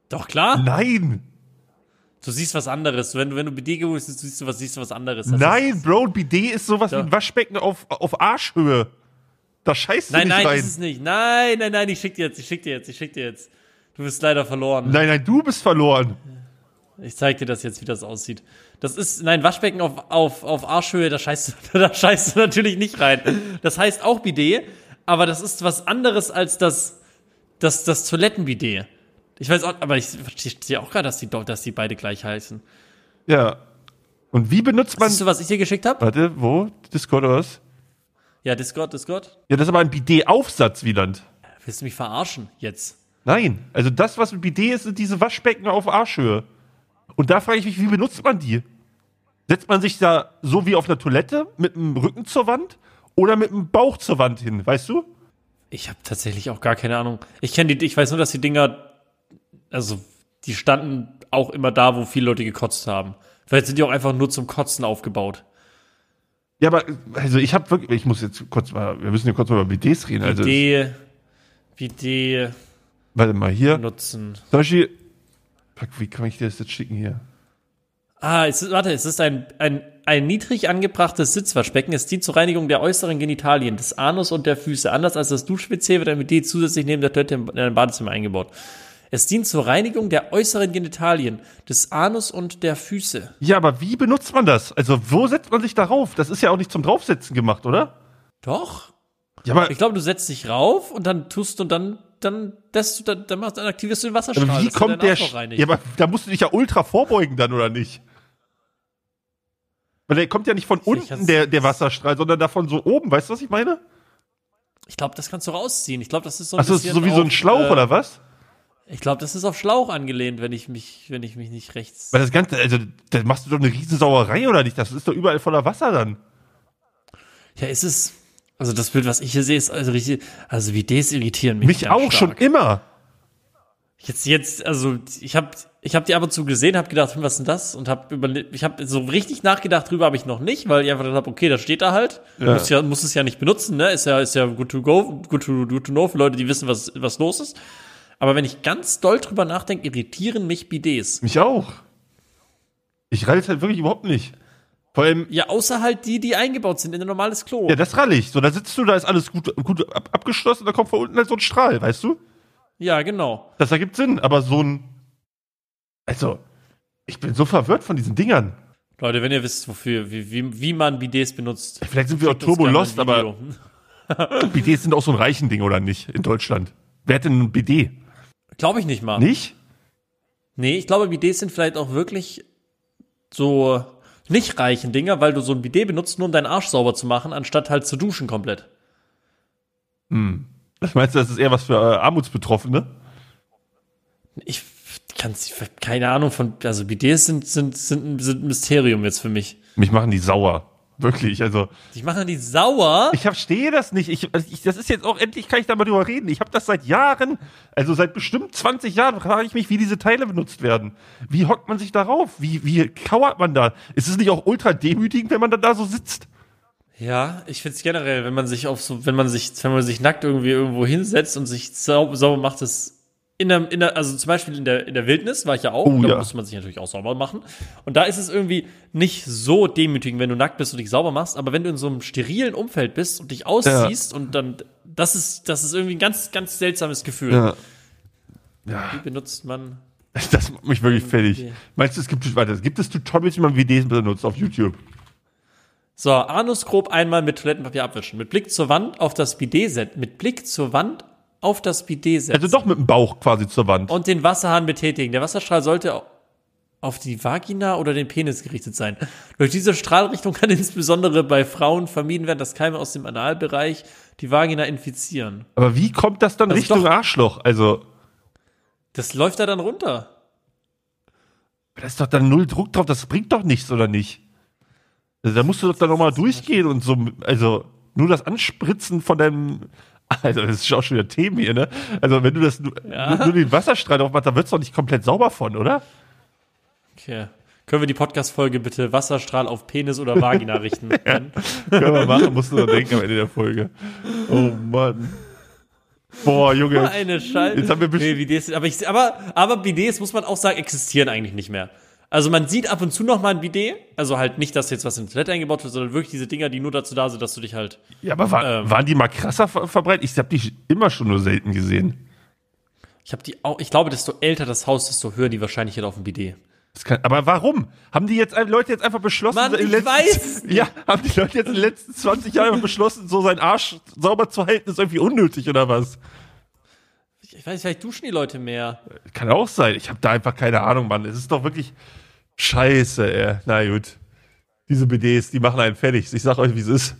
Doch klar. Nein. Du siehst was anderes. Wenn du, wenn du Bidet geholt hast, siehst du was, siehst du was anderes. Das Nein, Bro, Bidet ist sowas wie Doch. ein Waschbecken auf, auf Arschhöhe. Da scheißt du Nein, nicht nein, rein. ist es nicht. Nein, nein, nein, ich schick dir jetzt, ich schick dir jetzt, ich schick dir jetzt. Du bist leider verloren. Nein, nein, du bist verloren. Ich zeig dir das jetzt, wie das aussieht. Das ist, nein, Waschbecken auf, auf, auf Arschhöhe, da scheißt, du, da scheißt du natürlich nicht rein. Das heißt auch Bidet, aber das ist was anderes als das, das, das Toilettenbidet. Ich weiß auch, aber ich verstehe auch gerade, dass die, doch- dass die beide gleich heißen. Ja. Und wie benutzt man. Siehst du, was ich dir geschickt habe? Warte, wo? Discord oder was? Ja, Discord, Discord. Ja, das ist aber ein Bidet-Aufsatz, Wieland. Willst du mich verarschen jetzt? Nein, also das, was ein Bidet ist, sind diese Waschbecken auf Arschhöhe. Und da frage ich mich, wie benutzt man die? Setzt man sich da so wie auf einer Toilette mit dem Rücken zur Wand oder mit dem Bauch zur Wand hin, weißt du? Ich habe tatsächlich auch gar keine Ahnung. Ich kenne die, ich weiß nur, dass die Dinger, also die standen auch immer da, wo viele Leute gekotzt haben. Vielleicht sind die auch einfach nur zum Kotzen aufgebaut. Ja, aber also ich habe wirklich, ich muss jetzt kurz mal, wir müssen ja kurz mal über Bidets reden. Also, Bidet, Bidet warte mal hier. nutzen. Zum Beispiel, fuck, wie kann ich dir das jetzt schicken hier? Ah, es ist, warte, es ist ein, ein, ein niedrig angebrachtes Sitzwaschbecken. Es dient zur Reinigung der äußeren Genitalien, des Anus und der Füße. Anders als das Dusch-WC wird ein Bidet zusätzlich neben der Toilette in ein Badezimmer eingebaut. Es dient zur Reinigung der äußeren Genitalien, des Anus und der Füße. Ja, aber wie benutzt man das? Also, wo setzt man sich darauf? Das ist ja auch nicht zum Draufsetzen gemacht, oder? Doch? Ja, aber Ich glaube, du setzt dich rauf und dann tust du dann dann, das, dann, dann, machst, dann aktivierst du den Wasserstrahl. Aber wie kommt der, ja, aber da musst du dich ja ultra vorbeugen dann, oder nicht? Weil der kommt ja nicht von unten, der, der Wasserstrahl, sondern davon so oben. Weißt du, was ich meine? Ich glaube, das kannst du rausziehen. Ich glaube, das ist so ein Achso, ist so wie auf, so ein Schlauch, äh, oder was? Ich glaube, das ist auf Schlauch angelehnt, wenn ich mich, wenn ich mich nicht rechts. Weil das Ganze, also, da machst du doch eine Riesensauerei, oder nicht? Das ist doch überall voller Wasser dann. Ja, ist es. Also das Bild, was ich hier sehe, ist also richtig, also wie desilritieren mich. Mich auch stark. schon immer. Jetzt, jetzt, also ich habe ich hab die ab und zu gesehen, habe gedacht, hm, was ist denn das? Und habe überlegt, ich habe so richtig nachgedacht drüber habe ich noch nicht, weil ich einfach gedacht habe, okay, da steht da halt. Ja. Muss, ja, muss es ja nicht benutzen, ne? Ist ja, ist ja good to go, good to, good to know für Leute, die wissen, was, was los ist. Aber wenn ich ganz doll drüber nachdenke, irritieren mich Bidets. Mich auch. Ich ralle es halt wirklich überhaupt nicht. Vor allem. Ja, außer halt die, die eingebaut sind in ein normales Klo. Ja, das ralle ich. So, da sitzt du, da ist alles gut, gut ab, abgeschlossen, da kommt von unten halt so ein Strahl, weißt du? Ja, genau. Das ergibt Sinn, aber so ein. Also, ich bin so verwirrt von diesen Dingern. Leute, wenn ihr wisst, wofür, wie, wie, wie man Bidets benutzt. Vielleicht sind wir auch Turbo Lost, aber Bidets sind auch so ein reichen Ding, oder nicht? In Deutschland. Wer hat denn ein Bidet? Glaube ich nicht mal. Nicht? Nee, ich glaube, Bidets sind vielleicht auch wirklich so nicht reichen Dinger, weil du so ein Bidet benutzt, nur um deinen Arsch sauber zu machen, anstatt halt zu duschen komplett. Hm. Was meinst du, das ist eher was für äh, Armutsbetroffene? Ich kann keine Ahnung von, also Bidets sind, sind, sind, sind ein Mysterium jetzt für mich. Mich machen die sauer. Wirklich, also. Ich mache die sauer. Ich verstehe das nicht. Ich, also ich, das ist jetzt auch endlich, kann ich da mal drüber reden. Ich habe das seit Jahren, also seit bestimmt 20 Jahren, frage ich mich, wie diese Teile benutzt werden. Wie hockt man sich darauf? Wie, wie kauert man da? Ist es nicht auch ultra demütigend, wenn man dann da so sitzt? Ja, ich finde es generell, wenn man sich auf so, wenn man sich, wenn man sich nackt irgendwie irgendwo hinsetzt und sich sauber, sauber macht, das in der, in der, also zum Beispiel in der, in der Wildnis war ich ja auch, oh, da ja. muss man sich natürlich auch sauber machen. Und da ist es irgendwie nicht so demütigend, wenn du nackt bist und dich sauber machst, aber wenn du in so einem sterilen Umfeld bist und dich ausziehst ja. und dann, das ist, das ist irgendwie ein ganz, ganz seltsames Gefühl. Ja. ja. Wie benutzt man? Das macht mich wirklich fertig. Meinst du, es gibt, warte, gibt es Tutorials, wie man WDs benutzt auf YouTube? So, Anus grob einmal mit Toilettenpapier abwischen. Mit Blick zur Wand auf das Bidet-Set. Mit Blick zur Wand auf das Bidet setzen. Also doch mit dem Bauch quasi zur Wand. Und den Wasserhahn betätigen. Der Wasserstrahl sollte auf die Vagina oder den Penis gerichtet sein. Durch diese Strahlrichtung kann insbesondere bei Frauen vermieden werden, dass Keime aus dem Analbereich die Vagina infizieren. Aber wie kommt das dann das Richtung doch, Arschloch? Also. Das läuft da dann runter. Da ist doch dann null Druck drauf, das bringt doch nichts, oder nicht? Also da musst du doch dann nochmal durchgehen und so, also nur das Anspritzen von deinem also, das ist auch schon wieder Themen hier, ne? Also, wenn du das ja. nur, nur den Wasserstrahl drauf machst, dann wird es doch nicht komplett sauber von, oder? Okay. Können wir die Podcast-Folge bitte Wasserstrahl auf Penis oder Vagina richten? ja, können wir machen, musst du noch denken am Ende der Folge. Oh Mann. Boah, Junge. Eine Scheiße. Jetzt haben wir nee, Bidets, aber, ich, aber, aber Bidets, muss man auch sagen, existieren eigentlich nicht mehr. Also man sieht ab und zu noch mal ein Bidet, also halt nicht, dass jetzt was die Toilette eingebaut wird, sondern wirklich diese Dinger, die nur dazu da sind, dass du dich halt. Ja, aber war, ähm, waren die mal krasser ver verbreitet? Ich habe die immer schon nur selten gesehen. Ich habe die auch, ich glaube, desto älter das Haus, desto höher die Wahrscheinlichkeit auf ein Bidet. Kann, aber warum? Haben die jetzt Leute jetzt einfach beschlossen? Mann, ich letzten, weiß. Ja, haben die Leute jetzt in den letzten 20 Jahren beschlossen, so seinen Arsch sauber zu halten, ist irgendwie unnötig oder was? Ich weiß, vielleicht duschen die Leute mehr. Kann auch sein. Ich habe da einfach keine Ahnung, Mann. Es ist doch wirklich, Scheiße, ey. Na gut. Diese BDs, die machen einen fertig. Ich sag euch, wie es ist.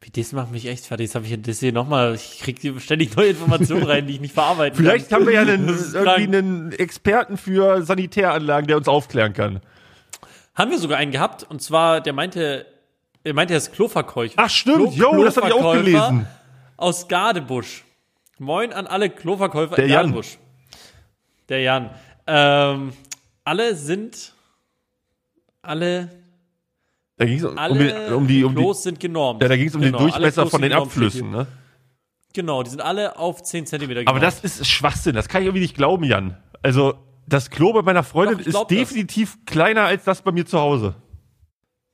BDs machen mich echt fertig. Jetzt habe ich das hier nochmal. Ich kriege ständig neue Informationen rein, die ich nicht verarbeiten Vielleicht kann. haben wir ja einen, irgendwie einen Experten für Sanitäranlagen, der uns aufklären kann. Haben wir sogar einen gehabt. Und zwar, der meinte, er meinte, er ist Kloverkäufer. Ach stimmt, jo, das habe ich auch gelesen. Aus Gardebusch. Moin an alle Kloverkäufer der in Gardebusch. Jan. Der Jan. Ähm, alle sind alle da ging es um, um, die, um die, um Klos sind genormt. Ja, da ging es um genau, den Durchmesser von den Abflüssen, ne? Genau, die sind alle auf 10 cm genormt. Aber das ist Schwachsinn, das kann ich irgendwie nicht glauben, Jan. Also, das Klo bei meiner Freundin Doch, ist definitiv das. kleiner als das bei mir zu Hause.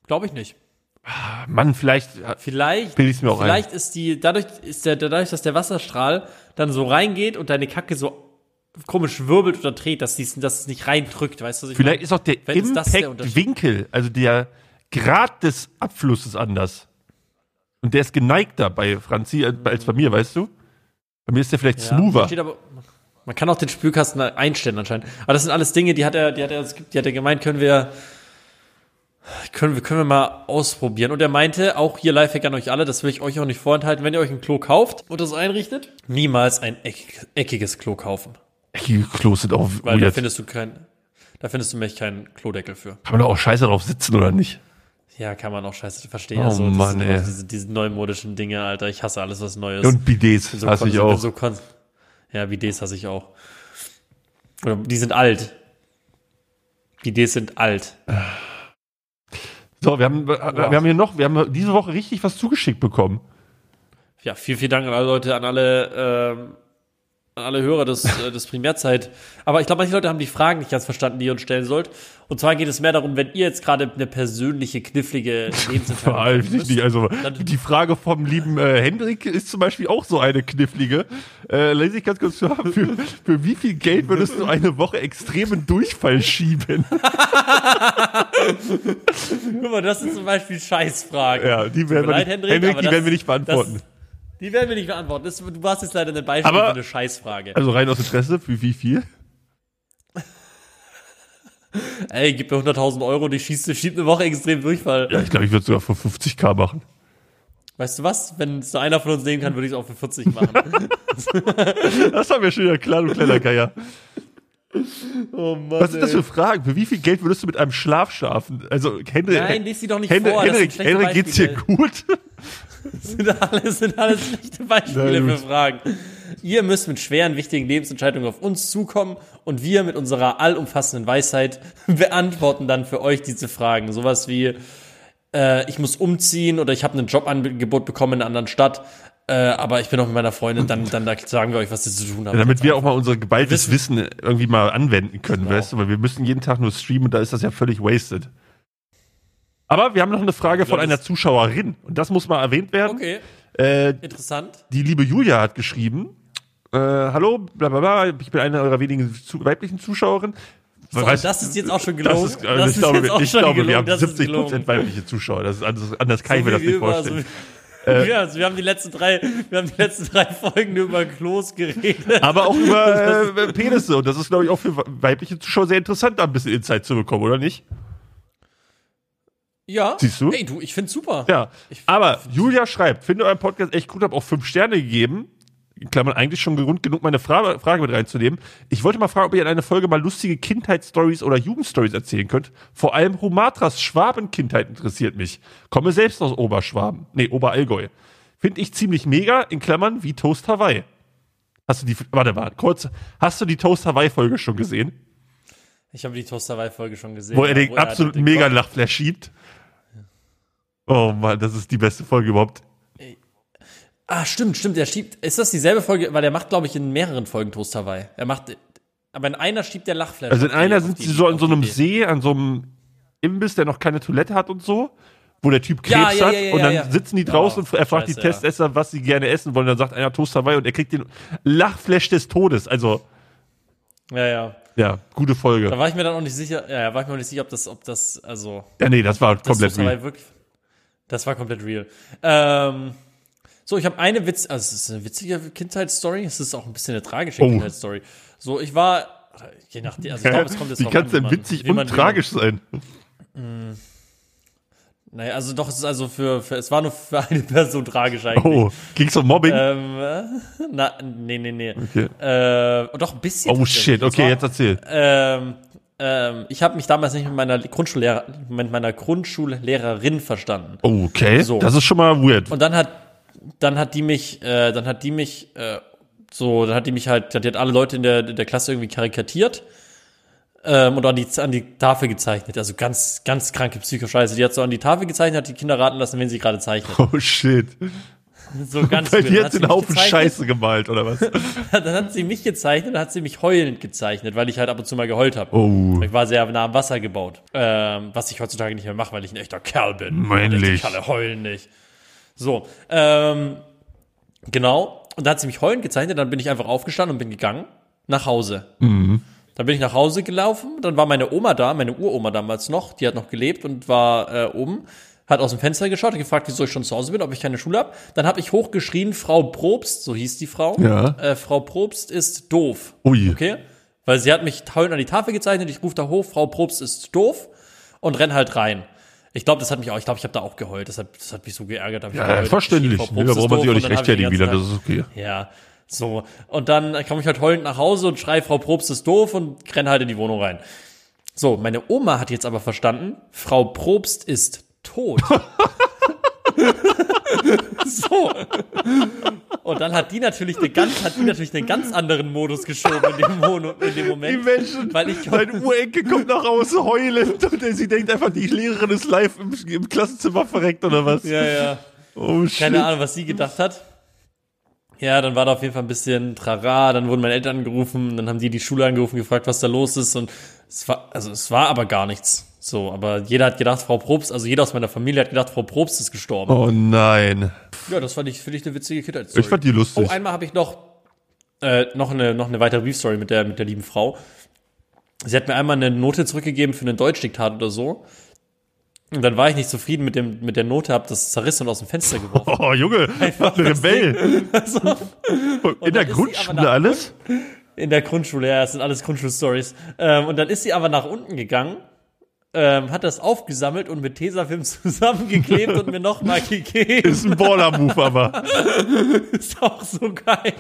Glaube ich nicht. Mann, vielleicht vielleicht mir auch vielleicht ein. ist die dadurch ist der dadurch dass der Wasserstrahl dann so reingeht und deine Kacke so komisch wirbelt oder dreht, dass, dies, dass es nicht reindrückt, weißt du? Vielleicht meine? ist auch der Impact-Winkel, also der Grad des Abflusses anders. Und der ist geneigter bei Franzi als bei mir, weißt du? Bei mir ist der vielleicht ja, smoother. Aber, man kann auch den Spülkasten einstellen anscheinend. Aber das sind alles Dinge, die hat er, die hat er, die hat er gemeint, können wir, können wir, können wir mal ausprobieren. Und er meinte, auch hier Lifehack an euch alle, das will ich euch auch nicht vorenthalten, wenn ihr euch ein Klo kauft und das einrichtet, niemals ein eckig, eckiges Klo kaufen. Eckige Klos sind auch Weil weird. da findest du kein, da findest du nämlich keinen Klodeckel für. Kann man da auch scheiße drauf sitzen oder nicht? Ja, kann man auch scheiße verstehen. Oh also, Mann, ey. Diese, diese neumodischen Dinge, Alter. Ich hasse alles, was Neues. Und Bidets so hasse ich auch. So ja, Bidets hasse ich auch. Oder die sind alt. Bidets sind alt. So, wir haben, wow. wir haben hier noch, wir haben diese Woche richtig was zugeschickt bekommen. Ja, vielen, vielen Dank an alle Leute, an alle ähm, alle Hörer des, äh, des Primärzeit. Aber ich glaube, manche Leute haben die Fragen nicht ganz verstanden, die ihr uns stellen sollt. Und zwar geht es mehr darum, wenn ihr jetzt gerade eine persönliche, knifflige Lebensentscheidung Vor allem nicht. Also die Frage vom lieben äh, Hendrik ist zum Beispiel auch so eine knifflige. Äh, lese ich ganz kurz. Für, für wie viel Geld würdest du eine Woche extremen Durchfall schieben? Guck mal, das sind zum Beispiel Scheißfragen. Ja, die werden, wir, nicht, Hendrik, Hendrik, die werden wir nicht beantworten. Das, die werden wir nicht beantworten. Das, du warst jetzt leider ein Beispiel Aber, für eine Scheißfrage. Also rein aus Interesse, für wie viel? Ey, gib mir 100.000 Euro und ich schieße, schieb eine Woche extrem Durchfall. Ja, ich glaube, ich würde sogar für 50k machen. Weißt du was? Wenn es nur einer von uns nehmen kann, würde ich es auch für 40 machen. das haben wir schon wieder klar, du kleiner Geier. Oh Mann, Was sind das für Fragen? Für wie viel Geld würdest du mit einem Schlaf schlafen? Also, Henry, Nein, lies sie doch nicht Henry, vor. Henrik, Henrik, geht's dir gut? Das sind alles, sind alles schlechte Beispiele Nein, für Fragen. Ihr müsst mit schweren, wichtigen Lebensentscheidungen auf uns zukommen und wir mit unserer allumfassenden Weisheit beantworten dann für euch diese Fragen. Sowas wie, äh, ich muss umziehen oder ich habe ein Jobangebot bekommen in einer anderen Stadt. Äh, aber ich bin auch mit meiner Freundin, dann, dann da sagen wir euch, was ihr zu tun habt. Ja, damit wir auch mal unser geballtes Wissen. Wissen irgendwie mal anwenden können, genau. weißt du? Weil wir müssen jeden Tag nur streamen und da ist das ja völlig wasted. Aber wir haben noch eine Frage von einer Zuschauerin und das muss mal erwähnt werden. Okay. Äh, Interessant. Die liebe Julia hat geschrieben: äh, Hallo, bla bla bla, ich bin eine eurer wenigen zu, weiblichen Zuschauerinnen. So, weißt, das ist jetzt auch schon gelogen. Das ist, das ich glaube, ich glaube wir haben 70 Prozent weibliche Zuschauer. Das ist anders, anders kann so ich mir das nicht vorstellen. Also, ja, also wir haben die letzten drei, wir haben die letzten drei Folgen über Klos geredet. Aber auch über äh, Penisse. Und das ist, glaube ich, auch für weibliche Zuschauer sehr interessant, da ein bisschen Insight zu bekommen, oder nicht? Ja. Siehst du? Ey, du, ich find's super. Ja. Aber Julia schreibt, finde euren Podcast echt gut, habe auch fünf Sterne gegeben. In Klammern eigentlich schon Grund genug, meine Frage, Frage mit reinzunehmen. Ich wollte mal fragen, ob ihr in einer Folge mal lustige Kindheitsstories oder Jugendstories erzählen könnt. Vor allem Humatras Schwabenkindheit interessiert mich. Komme selbst aus Oberschwaben. Nee, Oberallgäu. Finde ich ziemlich mega, in Klammern wie Toast Hawaii. Hast du die, warte mal, kurz, hast du die Toast Hawaii Folge schon gesehen? Ich habe die Toast Hawaii Folge schon gesehen. Wo er den absoluten Mega-Lachflash schiebt. Oh Mann, das ist die beste Folge überhaupt. Ah, stimmt, stimmt. Er schiebt. Ist das dieselbe Folge? Weil er macht, glaube ich, in mehreren Folgen Toast Hawaii. Er macht. Aber in einer schiebt der Lachflash. Also in einer sind sie so an so einem See, an so einem Imbiss, der noch keine Toilette hat und so, wo der Typ Krebs ja, ja, hat. Ja, und dann sitzen die draußen und er fragt die Testesser, was sie gerne essen wollen. Dann sagt einer Toast Hawaii und er kriegt den Lachflash des Todes. Also. Ja, ja. Ja, gute Folge. Da war ich mir dann auch nicht sicher, ja, war ich mir auch nicht sicher, ob das, ob das, also. Ja, nee, das war komplett real. Wirklich, das war komplett real. Ähm, so, ich habe eine Witz, also es ist eine witzige Kindheitsstory, es ist auch ein bisschen eine tragische oh. Kindheitsstory. So, ich war, je nachdem, also ich glaube, es kommt jetzt Wie kann es denn witzig und tragisch sein? Mh, naja, also doch, es ist also für, für, es war nur für eine Person tragisch eigentlich. Oh, ging's um Mobbing? Ähm, na, nee, nee, nee. Okay. Äh, doch ein bisschen. Oh shit, okay, war, jetzt erzähl. Ähm, ähm, ich habe mich damals nicht mit meiner Grundschullehrer, mit meiner Grundschullehrerin verstanden. Okay, so. das ist schon mal weird. Und dann hat, dann hat die mich, äh, dann hat die mich, äh, so, dann hat die mich halt, die hat alle Leute in der, in der Klasse irgendwie karikatiert ähm, und an die, an die Tafel gezeichnet. Also ganz, ganz kranke Psychoscheiße. Die hat so an die Tafel gezeichnet, hat die Kinder raten lassen, wenn sie gerade zeichnet. Oh shit. So ganz Weil die hat den Haufen Scheiße gemalt, oder was? dann hat sie mich gezeichnet, dann hat sie mich heulend gezeichnet, weil ich halt ab und zu mal geheult habe. Oh. Ich war sehr nah am Wasser gebaut. Ähm, was ich heutzutage nicht mehr mache, weil ich ein echter Kerl bin. Männlich. Alle heulen nicht. So, ähm, genau. Und dann hat sie mich heulend gezeichnet, dann bin ich einfach aufgestanden und bin gegangen nach Hause. Mhm. Dann bin ich nach Hause gelaufen, dann war meine Oma da, meine Uroma damals noch, die hat noch gelebt und war äh, oben. hat aus dem Fenster geschaut, hat gefragt, wieso ich schon zu Hause bin, ob ich keine Schule habe. Dann habe ich hochgeschrien, Frau Probst, so hieß die Frau. Ja. Äh, Frau Probst ist doof. Ui. Okay? Weil sie hat mich tausend an die Tafel gezeichnet, ich rufe da hoch, Frau Probst ist doof und renn halt rein. Ich glaube, das hat mich auch, ich glaube, ich habe da auch geheult. Das hat, das hat mich so geärgert. hab ich Ja, geheult. verständlich. Nee, da braucht man sich auch nicht rechtfertigen wieder, das ist okay. ja, so. Und dann komme ich halt heulend nach Hause und schrei, Frau Probst ist doof und renn halt in die Wohnung rein. So, meine Oma hat jetzt aber verstanden, Frau Probst ist tot. so. Und dann hat die natürlich eine ganz, hat die natürlich einen ganz anderen Modus geschoben in dem, Mono, in dem Moment. Die Menschen, weil ich mein Urenkel kommt nach Hause heulend und sie denkt einfach, die Lehrerin ist live im, im Klassenzimmer verreckt oder was? ja, ja. Oh shit. Keine Ahnung, was sie gedacht hat. Ja, dann war da auf jeden Fall ein bisschen Trara, dann wurden meine Eltern angerufen, dann haben die die Schule angerufen, gefragt, was da los ist und es war, also es war aber gar nichts. So, aber jeder hat gedacht, Frau Probst, also jeder aus meiner Familie hat gedacht, Frau Probst ist gestorben. Oh nein. Ja, das fand ich, finde ich eine witzige Kindheitsstory. Ich fand die lustig. Oh, einmal habe ich noch, äh, noch eine, noch eine weitere Briefstory mit der, mit der lieben Frau. Sie hat mir einmal eine Note zurückgegeben für einen Deutschdiktat oder so. Und dann war ich nicht zufrieden mit dem, mit der Note, hab das zerrissen und aus dem Fenster geworfen. Oh Junge, was ein Rebell. Also, In der Grundschule alles? In der Grundschule, ja, das sind alles Grundschulstories. Ähm, und dann ist sie aber nach unten gegangen, ähm, hat das aufgesammelt und mit Tesafilm zusammengeklebt und mir nochmal gegeben. Ist ein Baller-Move, aber. ist auch so geil.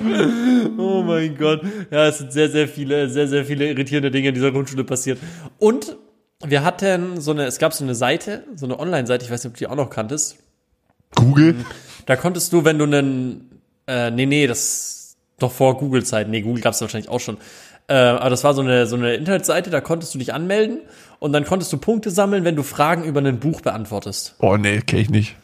Oh mein Gott. Ja, es sind sehr, sehr viele, sehr, sehr viele irritierende Dinge in dieser Grundschule passiert. Und wir hatten so eine, es gab so eine Seite, so eine Online-Seite, ich weiß nicht, ob du die auch noch kanntest. Google? Da konntest du, wenn du einen, äh, nee, nee, das doch vor Google-Zeiten, nee, Google gab es wahrscheinlich auch schon. Äh, aber das war so eine, so eine Internetseite, da konntest du dich anmelden und dann konntest du Punkte sammeln, wenn du Fragen über ein Buch beantwortest. Oh nee, kenn ich nicht.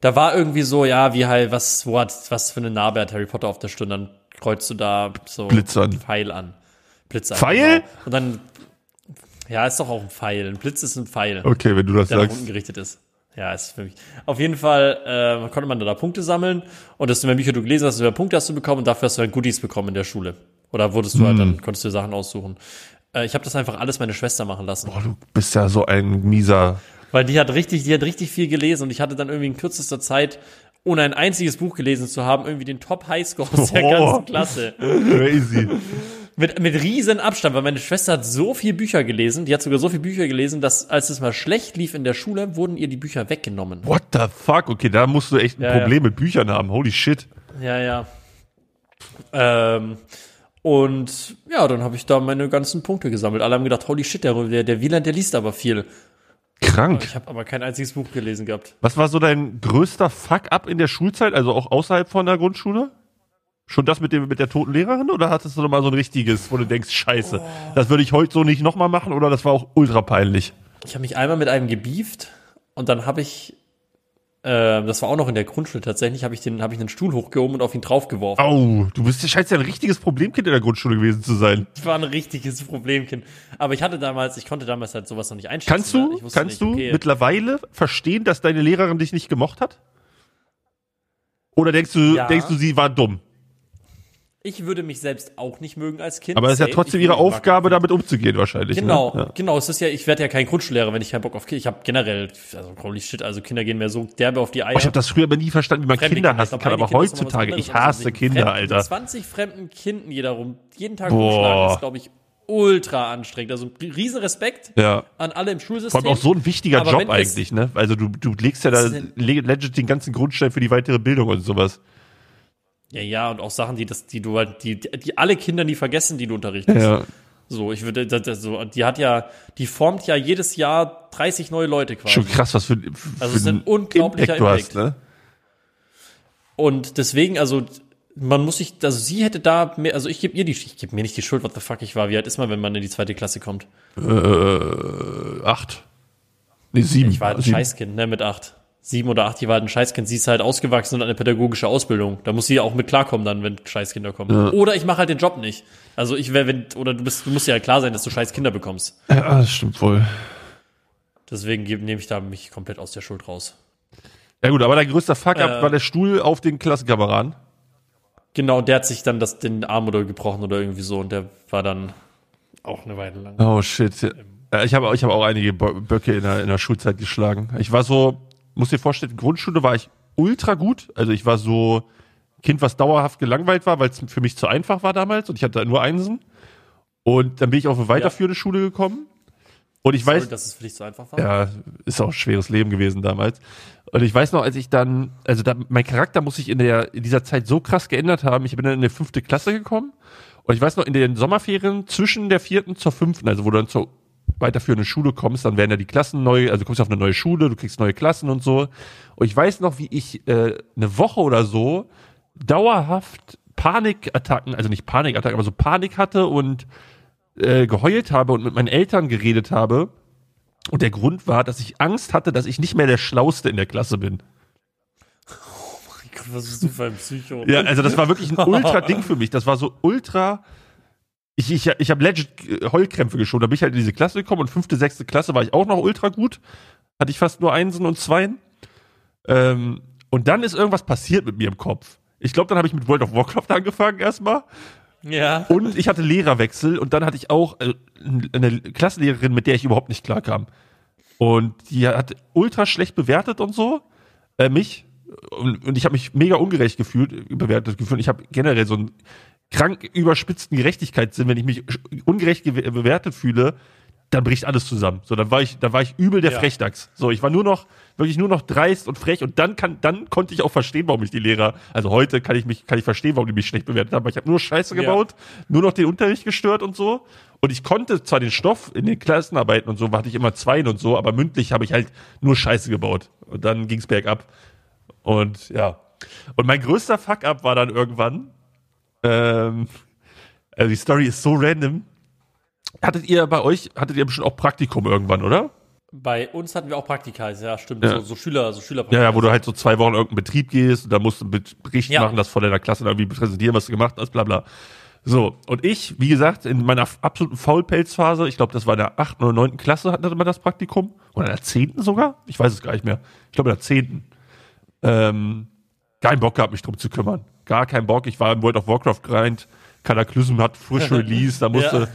Da war irgendwie so, ja, wie halt, was, wo hat, was für eine Narbe hat Harry Potter auf der Stirn, dann kreuzt du da so Blitz an. Pfeil an. Blitz an. Pfeil? Genau. Und dann, ja, ist doch auch ein Pfeil. Ein Blitz ist ein Pfeil, Okay, wenn du das der nach sagst. unten gerichtet ist. Ja, ist für mich. Auf jeden Fall äh, konnte man da, Punkte sammeln und desto mehr Bücher du gelesen hast, desto mehr Punkte hast du bekommen und dafür hast du halt Goodies bekommen in der Schule. Oder wurdest du halt, Hm. dann konntest du Sachen aussuchen. Äh, ich habe das einfach alles meine Schwester machen lassen. Boah, du bist ja so ein mieser. Weil die hat richtig, die hat richtig viel gelesen und ich hatte dann irgendwie in kürzester Zeit, ohne ein einziges Buch gelesen zu haben, irgendwie den Top Highscore aus der Oh. ganzen Klasse. Crazy. Mit, mit riesen Abstand, weil meine Schwester hat so viel Bücher gelesen, die hat sogar so viel Bücher gelesen, dass als es mal schlecht lief in der Schule, wurden ihr die Bücher weggenommen. What the fuck? Okay, da musst du echt ein Ja, Problem mit Büchern haben. Holy shit. Ja, ja. Ähm, und ja, dann habe ich da meine ganzen Punkte gesammelt. Alle haben gedacht, holy shit, der, der, der Wieland, der liest aber viel. Krank. Ich habe aber kein einziges Buch gelesen gehabt. Was war so dein größter Fuck-up in der Schulzeit, also auch außerhalb von der Grundschule? Schon das mit, dem, mit der toten Lehrerin oder hattest du noch mal so ein richtiges, wo du denkst, scheiße, das würde ich heute so nicht nochmal machen oder das war auch ultra peinlich? Ich habe mich einmal mit einem gebieft und dann habe ich, äh, das war auch noch in der Grundschule tatsächlich, habe ich den, habe ich einen Stuhl hochgehoben und auf ihn draufgeworfen. Au, du bist, scheinst ja ein richtiges Problemkind in der Grundschule gewesen zu sein. Das war ein richtiges Problemkind. Aber ich hatte damals, ich konnte damals halt sowas noch nicht einschätzen. Kannst ne? du, Ich wusste kannst nicht, du okay, mittlerweile verstehen, dass deine Lehrerin dich nicht gemocht hat? Oder denkst du, Ja. denkst du, sie war dumm? Ich würde mich selbst auch nicht mögen als Kind. Aber es ist ja trotzdem ihre Aufgabe, damit umzugehen wahrscheinlich. Genau, Ne? Ja. genau. Es ist ja, ich werde ja kein Grundschullehrer, wenn ich keinen Bock auf Kinder. Ich habe generell, also holy shit, also Kinder gehen mir so derbe auf die Eier. Oh, ich habe das früher aber nie verstanden, wie man Fremde Kinder hassen kann, aber Kinder heutzutage, anderes, ich aber hasse Kinder, fremden, Alter. 20 fremden Kindern jeder rum, jeden Tag rumschlagen, ist, glaube ich, ultra anstrengend. Also riesen Respekt Ja. an alle im Schulsystem. Vor allem auch so ein wichtiger Aber Job eigentlich, ne? Also du, du legst ja da legit den ganzen Grundstein für die weitere Bildung und sowas. Ja, ja, und auch Sachen, die das, die du halt, die, die alle Kinder nie vergessen, die du unterrichtest. Ja. So, ich würde, das, das, so, die hat ja, die formt ja jedes Jahr 30 neue Leute quasi. Schon krass, was für, für Also es ist ein unglaublicher Impact du hast, Impact. ne? Und deswegen, also, man muss sich, also sie hätte da mehr, also ich gebe ihr die, ich gebe mir nicht die Schuld, what the fuck ich war. Wie alt ist man, wenn man in die zweite Klasse kommt? Äh, acht. Nee, sieben. Ich war halt ein sieben. Scheißkind, ne, mit acht. Sieben oder acht, die war halt ein Scheißkind. Sie ist halt ausgewachsen und hat eine pädagogische Ausbildung. Da muss sie ja auch mit klarkommen dann, wenn Scheißkinder kommen. Oder ich mache halt den Job nicht. Also ich wäre, wenn, oder du bist, du musst ja halt klar sein, dass du Scheißkinder bekommst. Ja, das stimmt wohl. Deswegen nehme ich da mich komplett aus der Schuld raus. Ja gut, aber dein größter Fuck-up Äh. war der Stuhl auf den Klassenkameraden. Genau, der hat sich dann das, den Arm oder gebrochen oder irgendwie so und der war dann auch eine Weile lang. Oh shit. Ja, ich habe ich hab auch einige Böcke in der, in der Schulzeit geschlagen. Ich war so muss dir vorstellen, Grundschule war ich ultra gut. Also ich war so Kind, was dauerhaft gelangweilt war, weil es für mich zu einfach war damals und ich hatte nur Einsen. Und dann bin ich auf eine weiterführende ja. Schule gekommen. Und ich Sorry, weiß, dass es für dich so einfach war. Ja, ist auch ein schweres Leben gewesen damals. Und ich weiß noch, als ich dann, also da, mein Charakter muss sich in der in dieser Zeit so krass geändert haben. Ich bin dann in eine fünfte Klasse gekommen und ich weiß noch in den Sommerferien zwischen der vierten zur fünften, also wo du dann zur weiterführenden Schule kommst, dann werden ja die Klassen neu, also du kommst auf eine neue Schule, du kriegst neue Klassen und so. Und ich weiß noch, wie ich äh, eine Woche oder so dauerhaft Panikattacken, also nicht Panikattacken, aber so Panik hatte und äh, geheult habe und mit meinen Eltern geredet habe. Und der Grund war, dass ich Angst hatte, dass ich nicht mehr der Schlauste in der Klasse bin. Oh mein Gott, was bist du für ein Psycho? Ja, also das war wirklich ein Ultra-Ding für mich. Das war so ultra. Ich, ich, ich habe legit Heulkrämpfe geschoben. Da bin ich halt in diese Klasse gekommen und fünfte, sechste Klasse war ich auch noch ultra gut. Hatte ich fast nur Einsen und Zweien. Ähm, und dann ist irgendwas passiert mit mir im Kopf. Ich glaube, dann habe ich mit World of Warcraft angefangen erstmal. Ja. Und ich hatte Lehrerwechsel und dann hatte ich auch äh, eine Klassenlehrerin, mit der ich überhaupt nicht klarkam. Und die hat ultra schlecht bewertet und so, äh, mich. Und, und ich habe mich mega ungerecht gefühlt, bewertet gefühlt. Ich habe generell so einen krank überspitzten Gerechtigkeitssinn, wenn ich mich ungerecht bewertet fühle, dann bricht alles zusammen. So, dann war ich, da war ich übel der ja. Frechdachs. So, ich war nur noch, wirklich nur noch dreist und frech und dann kann, dann konnte ich auch verstehen, warum ich die Lehrer, also heute kann ich mich, kann ich verstehen, warum die mich schlecht bewertet haben, weil ich habe nur Scheiße gebaut, ja. nur noch den Unterricht gestört und so. Und ich konnte zwar den Stoff in den Klassenarbeiten und so, hatte ich immer zwei und so, aber mündlich habe ich halt nur Scheiße gebaut. Und dann ging's bergab. Und ja. Und mein größter Fuck-up war dann irgendwann, ähm, also die Story ist so random, Hattet ihr bei euch, hattet ihr bestimmt auch Praktikum irgendwann, oder? Bei uns hatten wir auch Praktika, ja, stimmt. Ja. So, so Schüler, so Schülerpraktika. Ja, ja, wo du halt so zwei Wochen in irgendeinen Betrieb gehst und da musst du einen Bericht ja. machen, das vor deiner Klasse irgendwie präsentieren, was du gemacht hast, bla bla. So, und ich, wie gesagt, in meiner absoluten Faulpelzphase, ich glaube, das war in der achten oder neunten Klasse, hatte man das Praktikum. Oder in der zehnten sogar? Ich weiß es gar nicht mehr. Ich glaube, in der zehnten. Ähm, keinen Bock gehabt, mich drum zu kümmern. Gar keinen Bock. Ich war im World of Warcraft grind. Kataklysm hat frisch Release. Da musste, ja.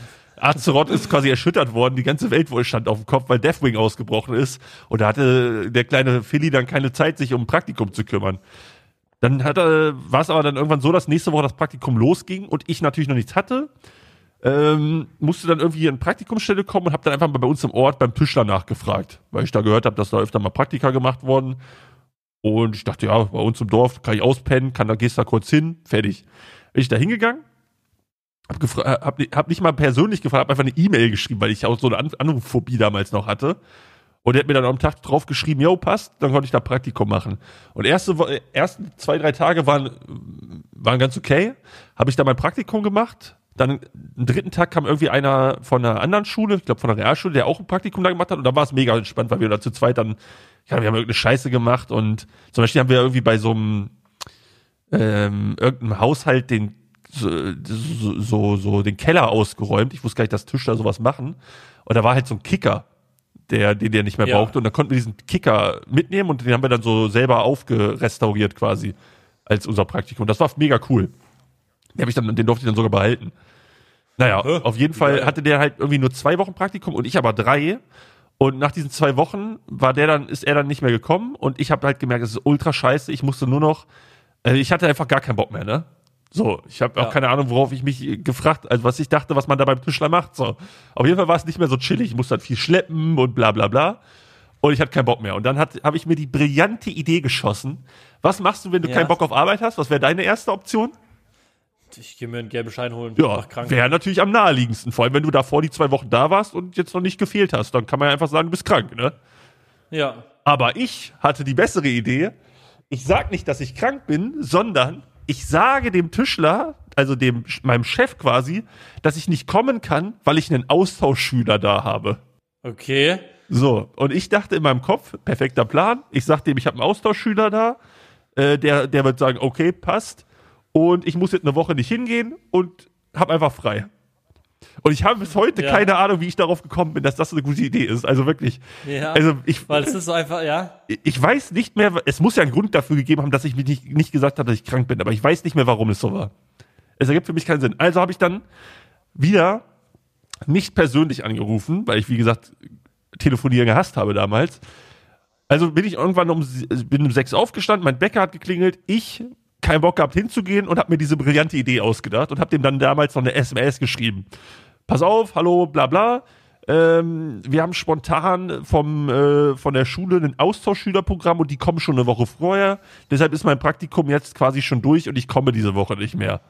Azeroth ist quasi erschüttert worden, die ganze Welt wohl stand auf dem Kopf, weil Deathwing ausgebrochen ist. Und da hatte der kleine Philly dann keine Zeit, sich um ein Praktikum zu kümmern. Dann hat er, war es aber dann irgendwann so, dass nächste Woche das Praktikum losging und ich natürlich noch nichts hatte. Ähm, musste dann irgendwie in Praktikumsstelle kommen und habe dann einfach mal bei uns im Ort beim Tischler nachgefragt, weil ich da gehört habe, dass da öfter mal Praktika gemacht worden. Und ich dachte, ja, bei uns im Dorf kann ich auspennen, kann da gehst da kurz hin, fertig. Bin ich da hingegangen, hab, äh, hab, hab nicht mal persönlich gefragt, hab einfach eine E-Mail geschrieben, weil ich auch so eine An Anrufphobie damals noch hatte. Und er hat mir dann am Tag drauf geschrieben, yo, passt, dann konnte ich da Praktikum machen. Und erste, ersten zwei, drei Tage waren, waren ganz okay. Habe ich da mein Praktikum gemacht. Dann am dritten Tag kam irgendwie einer von einer anderen Schule, ich glaube von der Realschule, der auch ein Praktikum da gemacht hat. Und da war es mega entspannt, weil wir da zu zweit dann, ja, wir haben irgendeine Scheiße gemacht. Und zum Beispiel haben wir irgendwie bei so einem ähm, irgendeinem Haushalt den so, so, so den Keller ausgeräumt. Ich wusste gar nicht, dass Tischler sowas machen. Und da war halt so ein Kicker, der, den der nicht mehr ja. brauchte. Und da konnten wir diesen Kicker mitnehmen und den haben wir dann so selber aufgerestauriert quasi als unser Praktikum. Das war mega cool. Den, hab ich dann, den durfte ich dann sogar behalten. Naja, Hä? auf jeden Fall hatte der halt irgendwie nur zwei Wochen Praktikum und ich aber drei. Und nach diesen zwei Wochen war der dann, ist er dann nicht mehr gekommen und ich habe halt gemerkt, es ist ultra scheiße. Ich musste nur noch, äh, ich hatte einfach gar keinen Bock mehr, ne? So, ich habe auch keine Ahnung, worauf ich mich gefragt, also was ich dachte, was man da beim Tischler macht. So, auf jeden Fall war es nicht mehr so chillig. Ich musste halt viel schleppen und bla bla bla. Und ich hatte keinen Bock mehr. Und dann habe ich mir die brillante Idee geschossen. Was machst du, wenn du ja. keinen Bock auf Arbeit hast? Was wäre deine erste Option? Ich gehe mir einen gelben Schein holen. Ja, wäre natürlich am naheliegendsten. Vor allem, wenn du davor die zwei Wochen da warst und jetzt noch nicht gefehlt hast. Dann kann man ja einfach sagen, du bist krank, ne? Ja. Aber ich hatte die bessere Idee. Ich sag nicht, dass ich krank bin, sondern ich sage dem Tischler, also dem meinem Chef quasi, dass ich nicht kommen kann, weil ich einen Austauschschüler da habe. Okay. So, und ich dachte in meinem Kopf, perfekter Plan. Ich sag dem, ich habe einen Austauschschüler da. Äh, der, der wird sagen, okay, passt. Und ich muss jetzt eine Woche nicht hingehen und hab einfach frei. Und ich habe bis heute ja. keine Ahnung, wie ich darauf gekommen bin, dass das eine gute Idee ist. Also wirklich. Ja. Also ich, weil es ist so einfach, ja. Ich weiß nicht mehr, es muss ja einen Grund dafür gegeben haben, dass ich mich nicht, nicht gesagt habe, dass ich krank bin, aber ich weiß nicht mehr, warum es so war. Es ergibt für mich keinen Sinn. Also habe ich dann wieder nicht persönlich angerufen, weil ich, wie gesagt, telefonieren gehasst habe damals. Also bin ich irgendwann um, bin um sechs aufgestanden, mein Bäcker hat geklingelt, ich keinen Bock gehabt hinzugehen und habe mir diese brillante Idee ausgedacht und habe dem dann damals noch eine SMS geschrieben. Pass auf, hallo, bla bla. Ähm, wir haben spontan vom, äh, von der Schule ein Austauschschülerprogramm und die kommen schon eine Woche vorher. Deshalb ist mein Praktikum jetzt quasi schon durch und ich komme diese Woche nicht mehr.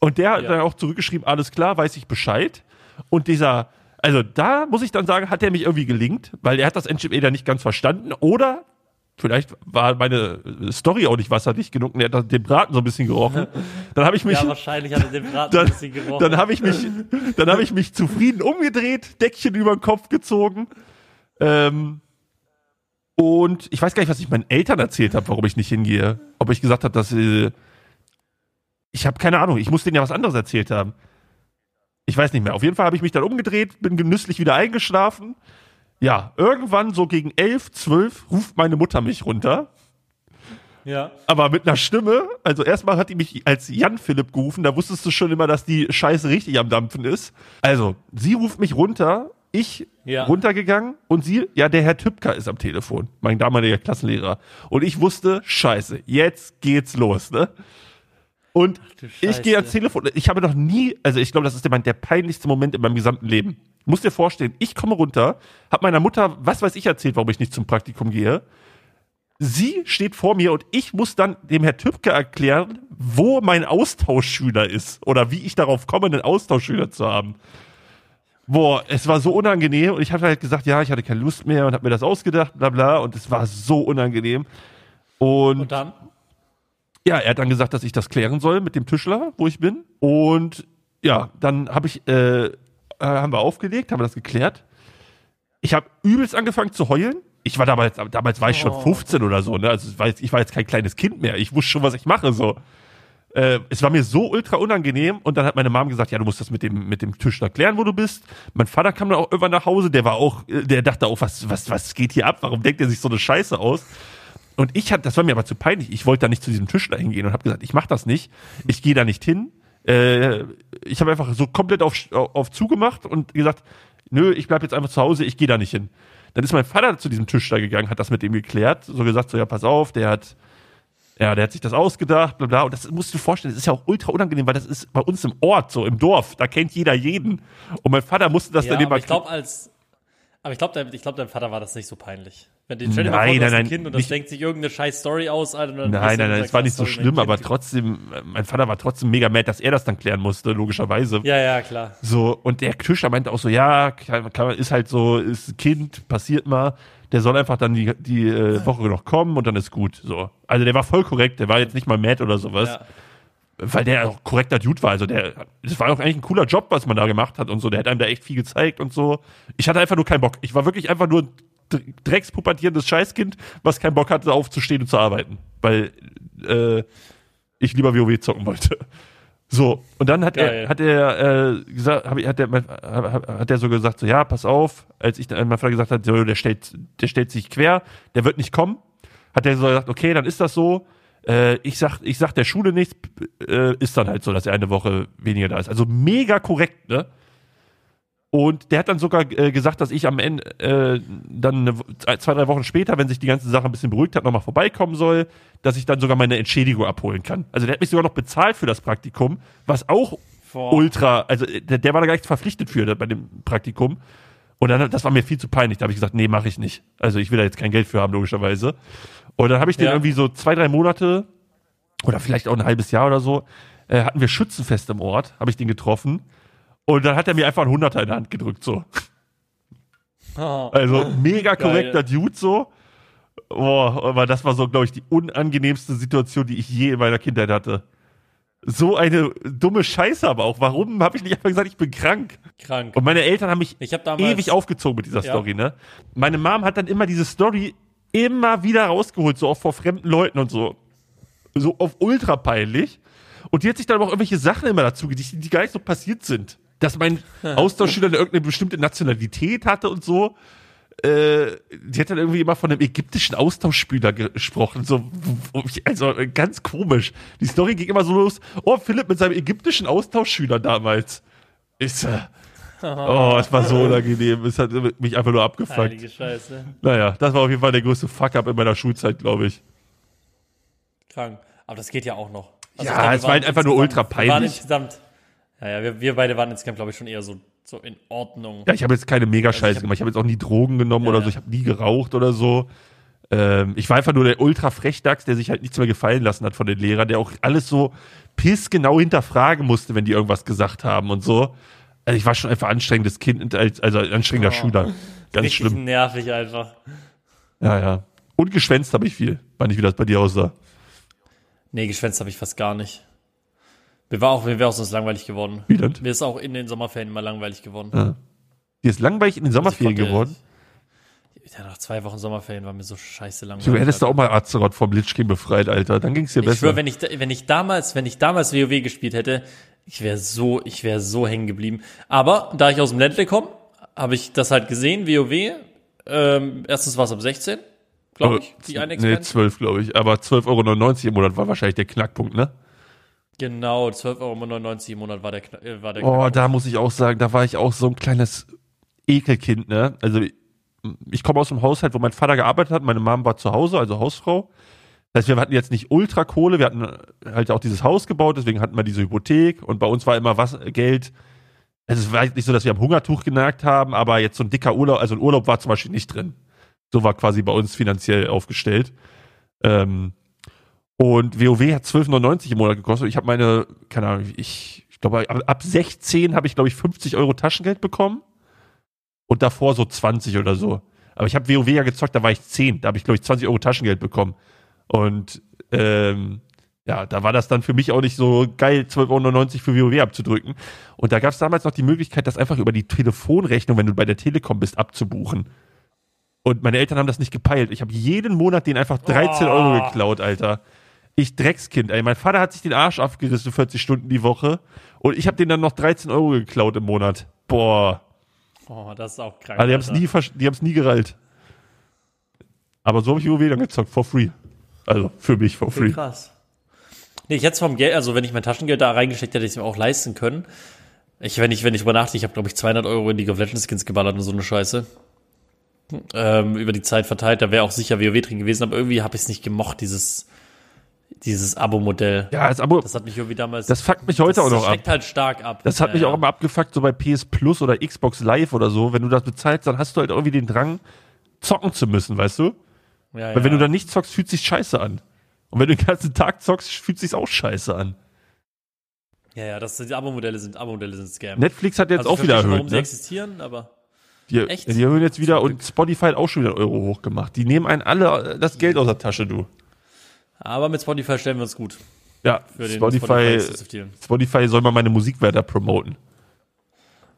Und der hat ja. dann auch zurückgeschrieben, alles klar, weiß ich Bescheid. Und dieser, also da muss ich dann sagen, hat er mich irgendwie gelingt, weil er hat das NGME da nicht ganz verstanden. Oder vielleicht war meine Story auch nicht wasserdicht genug und er hat den Braten so ein bisschen gerochen. Dann habe ich mich. Ja, wahrscheinlich hat er den Braten dann, ein bisschen gerochen. Dann habe ich mich, dann habe ich mich zufrieden umgedreht, Deckchen über den Kopf gezogen. Ähm, und ich weiß gar nicht, was ich meinen Eltern erzählt habe, warum ich nicht hingehe. Ob ich gesagt habe, dass äh, ich habe keine Ahnung. Ich muss denen ja was anderes erzählt haben. Ich weiß nicht mehr. Auf jeden Fall habe ich mich dann umgedreht, bin genüsslich wieder eingeschlafen ja, irgendwann so gegen elf, zwölf ruft meine Mutter mich runter. Ja. Aber mit einer Stimme, also erstmal hat die mich als Jan Philipp gerufen, da wusstest du schon immer, dass die Scheiße richtig am Dampfen ist. Also, sie ruft mich runter, ich ja. runtergegangen und sie, ja, der Herr Tübker ist am Telefon, mein damaliger Klassenlehrer. Und ich wusste, Scheiße, jetzt geht's los, ne? Und ich gehe ans Telefon. Ich habe noch nie, also ich glaube, das ist der, der peinlichste Moment in meinem gesamten Leben muss dir vorstellen, ich komme runter, habe meiner Mutter, was weiß ich, erzählt, warum ich nicht zum Praktikum gehe. Sie steht vor mir und ich muss dann dem Herr Tübke erklären, wo mein Austauschschüler ist oder wie ich darauf komme, einen Austauschschüler zu haben. Boah, es war so unangenehm und ich habe halt gesagt, ja, ich hatte keine Lust mehr und habe mir das ausgedacht, bla bla und es war so unangenehm. Und, und dann? Ja, er hat dann gesagt, dass ich das klären soll mit dem Tischler, wo ich bin. Und ja, dann habe ich äh, äh, haben wir aufgelegt, haben wir das geklärt. Ich habe übelst angefangen zu heulen. Ich war damals, damals war ich schon 15 oder so, ne? Also ich war jetzt kein kleines Kind mehr. Ich wusste schon, was ich mache, so. Äh, es war mir so ultra unangenehm und dann hat meine Mom gesagt, ja, du musst das mit dem, mit dem Tischler klären, wo du bist. Mein Vater kam dann auch irgendwann nach Hause, der war auch, der dachte auch, was, was, was geht hier ab? Warum denkt er sich so eine Scheiße aus? Und ich hatte, das war mir aber zu peinlich. Ich wollte da nicht zu diesem Tischler hingehen und habe gesagt, ich mach das nicht. Ich gehe da nicht hin. Äh, ich habe einfach so komplett auf, auf zugemacht und gesagt, nö, ich bleib jetzt einfach zu Hause, ich gehe da nicht hin. Dann ist mein Vater zu diesem Tisch da gegangen, hat das mit ihm geklärt, so gesagt, so ja, pass auf, der hat, ja, der hat sich das ausgedacht, bla bla. Und das musst du dir vorstellen, das ist ja auch ultra unangenehm, weil das ist bei uns im Ort, so im Dorf, da kennt jeder jeden. Und mein Vater musste das ja, dann immer. Ich glaube, als aber ich glaube, dein, ich glaub, deinem Vater war das nicht so peinlich. Wenn den dir nein, vor, nein, ein Kind und das nicht, denkt sich irgendeine scheiß Story aus, Alter. nein, nein, nein, es war nicht so schlimm, aber trotzdem, mein Vater war trotzdem mega mad, dass er das dann klären musste, logischerweise. Ja, ja, klar. So, und der Tischler meinte auch so, ja, kann, ist halt so, ist ein Kind, passiert mal. Der soll einfach dann die, die äh, Woche noch kommen und dann ist gut. So. Also der war voll korrekt, der war jetzt nicht mal mad oder sowas. Ja weil der auch korrekter Dude war. Also der, das war auch eigentlich ein cooler Job, was man da gemacht hat und so. Der hat einem da echt viel gezeigt und so. Ich hatte einfach nur keinen Bock. Ich war wirklich einfach nur ein dreckspubertierendes Scheißkind, was keinen Bock hatte, aufzustehen und zu arbeiten. Weil äh, ich lieber WoW zocken wollte. So, und dann hat Geil. er, hat er äh, gesagt, hab, hat, er, hat er so gesagt, so, ja, pass auf, als ich dann mein Vater gesagt hat, so, der stellt, der stellt sich quer, der wird nicht kommen, hat er so gesagt, okay, dann ist das so, äh, ich sag, ich sag der Schule nichts, äh, ist dann halt so, dass er eine Woche weniger da ist. Also mega korrekt, ne? Und der hat dann sogar äh, gesagt, dass ich am Ende äh, dann eine, zwei, drei Wochen später, wenn sich die ganze Sache ein bisschen beruhigt hat, nochmal vorbeikommen soll, dass ich dann sogar meine Entschädigung abholen kann. Also der hat mich sogar noch bezahlt für das Praktikum, was auch Boah. ultra, also der, der war da gar nicht verpflichtet für bei dem Praktikum. Und dann, das war mir viel zu peinlich. Da habe ich gesagt, nee, mache ich nicht. Also ich will da jetzt kein Geld für haben, logischerweise. Und dann habe ich den ja. irgendwie so zwei, drei Monate oder vielleicht auch ein halbes Jahr oder so, äh, hatten wir Schützenfest im Ort, habe ich den getroffen. Und dann hat er mir einfach einen Hunderter in der Hand gedrückt, so. Oh. Also mega korrekter Geil. Dude, so. Boah, aber das war so, glaube ich, die unangenehmste Situation, die ich je in meiner Kindheit hatte. So eine dumme Scheiße aber auch. Warum habe ich nicht einfach gesagt, ich bin krank? Krank. Und meine Eltern haben mich hab damals, ewig aufgezogen mit dieser ja. Story, ne? Meine Mom hat dann immer diese Story immer wieder rausgeholt, so auch vor fremden Leuten und so. So auf ultra peinlich. Und die hat sich dann aber auch irgendwelche Sachen immer dazu gedichtet, die gar nicht so passiert sind. Dass mein Austauschschüler irgendeine bestimmte Nationalität hatte und so. Äh, die hat dann irgendwie immer von einem ägyptischen Austauschspieler gesprochen. So, also ganz komisch. Die Story ging immer so los. Oh, Philipp mit seinem ägyptischen Austauschschüler damals. Ist, äh, Oh, es war so unangenehm. Es hat mich einfach nur abgefuckt. Heilige Scheiße. Naja, das war auf jeden Fall der größte Fuck-up in meiner Schulzeit, glaube ich. Krank. Aber das geht ja auch noch. Also ja, es war halt einfach nur ultra peinlich. Waren insgesamt, ja, ja, wir, wir beide waren insgesamt, glaube ich, schon eher so, so in Ordnung. Ja, ich habe jetzt keine Mega-Scheiße also gemacht. Ich habe jetzt auch nie Drogen genommen ja, oder so. Ich habe nie geraucht oder so. Ähm, ich war einfach nur der ultra Frechdachs, der sich halt nichts mehr gefallen lassen hat von den Lehrern, der auch alles so pissgenau hinterfragen musste, wenn die irgendwas gesagt haben und so. Also ich war schon einfach anstrengendes Kind, also anstrengender oh, Schüler. Ganz schlimm. nervig einfach. Ja, ja. Und geschwänzt habe ich viel. War nicht, wie das bei dir aussah. Nee, geschwänzt habe ich fast gar nicht. Mir war auch, mir wäre auch sonst langweilig geworden. Wie denn? Mir ist auch in den Sommerferien immer langweilig geworden. Ja. Dir ist langweilig in den also Sommerferien also geworden? Ja, nach zwei Wochen Sommerferien war mir so scheiße langweilig. Du hättest da auch mal Azeroth vom Lich King befreit, Alter. Dann ging es dir besser. Ich schwör, wenn ich, wenn ich damals, wenn ich damals WoW gespielt hätte, ich wäre so, ich wäre so hängen geblieben. Aber da ich aus dem Ländle komme, habe ich das halt gesehen, WoW. Ähm, erstens war es ab 16, glaube ich, die eine Nee, 12, glaube ich. Aber 12,99 Euro im Monat war wahrscheinlich der Knackpunkt, ne? Genau, 12,99 Euro im Monat war der, äh, war der Oh, Knackpunkt. da muss ich auch sagen, da war ich auch so ein kleines Ekelkind, ne? Also ich komme aus einem Haushalt, wo mein Vater gearbeitet hat, meine Mom war zu Hause, also Hausfrau. Das heißt, wir hatten jetzt nicht Ultrakohle, wir hatten halt auch dieses Haus gebaut, deswegen hatten wir diese Hypothek und bei uns war immer was Geld. Also es war nicht so, dass wir am Hungertuch genagt haben, aber jetzt so ein dicker Urlaub, also ein Urlaub war zum Beispiel nicht drin. So war quasi bei uns finanziell aufgestellt. Ähm, und WoW hat 12,99 im Monat gekostet. Ich habe meine, keine Ahnung, ich, ich glaube, ab 16 habe ich, glaube ich, 50 Euro Taschengeld bekommen und davor so 20 oder so. Aber ich habe WoW ja gezockt, da war ich 10. Da habe ich, glaube ich, 20 Euro Taschengeld bekommen. Und ähm, ja, da war das dann für mich auch nicht so geil, 12,99 Euro für WoW abzudrücken. Und da gab es damals noch die Möglichkeit, das einfach über die Telefonrechnung, wenn du bei der Telekom bist, abzubuchen. Und meine Eltern haben das nicht gepeilt. Ich habe jeden Monat denen einfach 13 oh. Euro geklaut, Alter. Ich Dreckskind, ey. Mein Vater hat sich den Arsch abgerissen 40 Stunden die Woche. Und ich habe denen dann noch 13 Euro geklaut im Monat. Boah. Oh, das ist auch krank. Also die haben es nie, die haben's nie gereilt. Aber so habe ich WoW dann gezockt, for free. Also für mich for free. Krass. Nee, ich hätte vom Geld, also wenn ich mein Taschengeld da reingesteckt hätte, hätte ich es mir auch leisten können. Ich, wenn ich, wenn ich drüber nachdenke, ich habe, glaube ich, 200 Euro in League of Legends Skins geballert und so eine Scheiße. Ähm, über die Zeit verteilt, da wäre auch sicher WoW drin gewesen, aber irgendwie habe ich es nicht gemocht, dieses, dieses Abo-Modell. Ja, das Abo. Das hat mich irgendwie damals. Das fuckt mich heute das, auch noch ab. Das schreckt halt stark ab. Das hat ja, mich auch immer abgefuckt, so bei PS Plus oder Xbox Live oder so. Wenn du das bezahlst, dann hast du halt irgendwie den Drang, zocken zu müssen, weißt du? Ja, Weil wenn du dann nicht zockst, fühlt sich scheiße an. Und wenn du den ganzen Tag zockst, fühlt sich auch scheiße an. Ja, ja, das die Abo-Modelle sind Abo-Modelle sind Scam. Netflix hat jetzt also auch wieder erhöht. Warum ne? sie existieren, aber die, Echt? die erhöhen jetzt wieder und Spotify hat auch schon wieder Euro hochgemacht. Die nehmen einen alle das Geld aus der Tasche, du. Aber mit Spotify stellen wir uns gut. Ja, Spotify, Spotify, Spotify soll mal meine Musik weiter promoten.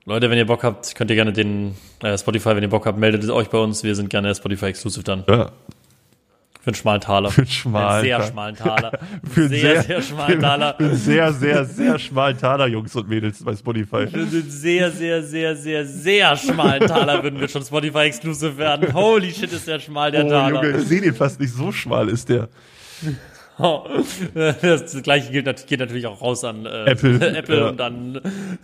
Leute, wenn ihr Bock habt, könnt ihr gerne den äh, Spotify, wenn ihr Bock habt, meldet euch bei uns. Wir sind gerne Spotify Exclusive dann. Ja. Für einen schmalen Taler. Für einen schmalen Sehr schmalen Taler. für einen sehr, sehr, sehr schmalen Taler. Für einen sehr, sehr, sehr schmalen Taler, Jungs und Mädels bei Spotify. Für einen sehr, sehr, sehr, sehr, sehr schmalen Taler würden wir schon Spotify Exclusive werden. Holy shit, ist der schmal, der oh, Taler. Junge, ich sehe den fast nicht so schmal, ist der. Das gleiche gilt, geht natürlich auch raus an äh, Apple, Apple ja. und dann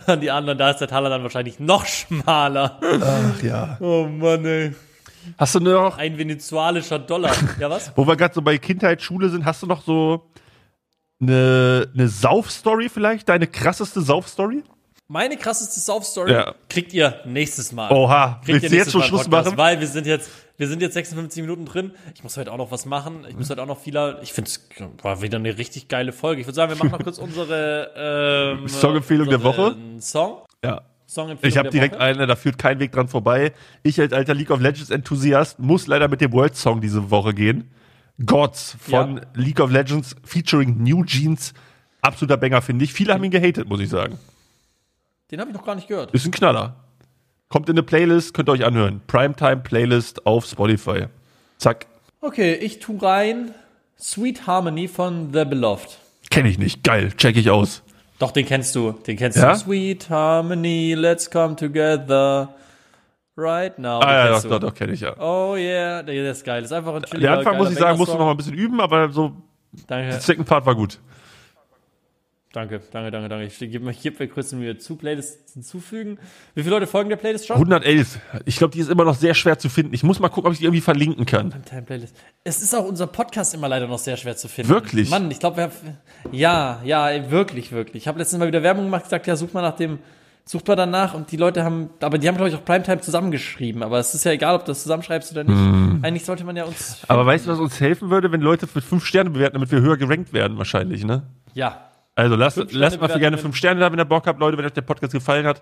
an die anderen. Da ist der Taler dann wahrscheinlich noch schmaler. Ach ja. Oh Mann, ey. Hast du noch. Ein venezualischer Dollar. Ja, was? Wo wir gerade so bei Kindheit, Schule sind, hast du noch so eine, eine Sauf-Story vielleicht? Deine krasseste Sauf-Story? Meine krasseste Sauf-Story ja. kriegt ihr nächstes Mal. Oha, kriegt willst du jetzt schon Schluss machen? Weil wir sind jetzt, wir sind jetzt 56 Minuten drin. Ich muss heute auch noch was machen. Ich muss heute auch noch vieler. Ich finde es war wieder eine richtig geile Folge. Ich würde sagen, wir machen noch kurz unsere ähm, Songempfehlung der Woche. Song. Ja. Ich habe direkt Woche. eine, da führt kein Weg dran vorbei. Ich als alter League of Legends Enthusiast muss leider mit dem World Song diese Woche gehen. Gods von ja. League of Legends featuring New Jeans. Absoluter Banger, finde ich. Viele haben ihn gehatet, muss ich sagen. Den habe ich noch gar nicht gehört. Ist ein Knaller. Kommt in eine Playlist, könnt ihr euch anhören. Primetime Playlist auf Spotify. Zack. Okay, ich tu rein Sweet Harmony von The Beloved. Kenn ich nicht. Geil, check ich aus. Doch, den kennst du. Den kennst ja? du. Sweet Harmony, let's come together. Right now. Ah, ja, doch, doch, doch, kenn ich ja. Oh yeah, der ist geil. Das ist einfach ein Der Anfang, muss ich sagen, musst du noch mal ein bisschen üben, aber so. Danke. Der Second Part war gut. Danke, danke, danke, danke. Ich gebe mir, geb mir kurz mir zu Playlists hinzufügen. Wie viele Leute folgen der Playlist schon? 111. Ich glaube, die ist immer noch sehr schwer zu finden. Ich muss mal gucken, ob ich die irgendwie verlinken kann. Playlist. Es ist auch unser Podcast immer leider noch sehr schwer zu finden. Wirklich? Mann, ich glaube, wir haben, ja, ja, wirklich, wirklich. Ich habe letztens mal wieder Werbung gemacht, gesagt, ja, such mal nach dem, sucht mal danach und die Leute haben, aber die haben, glaube ich, auch Primetime zusammengeschrieben. Aber es ist ja egal, ob du das zusammenschreibst oder nicht. Mm. Eigentlich sollte man ja uns. Finden. Aber weißt du, was uns helfen würde, wenn Leute für fünf Sterne bewerten, damit wir höher gerankt werden, wahrscheinlich, ne? Ja, also lasst, lasst mal für gerne fünf Sterne da, wenn ihr Bock habt, Leute, wenn euch der Podcast gefallen hat.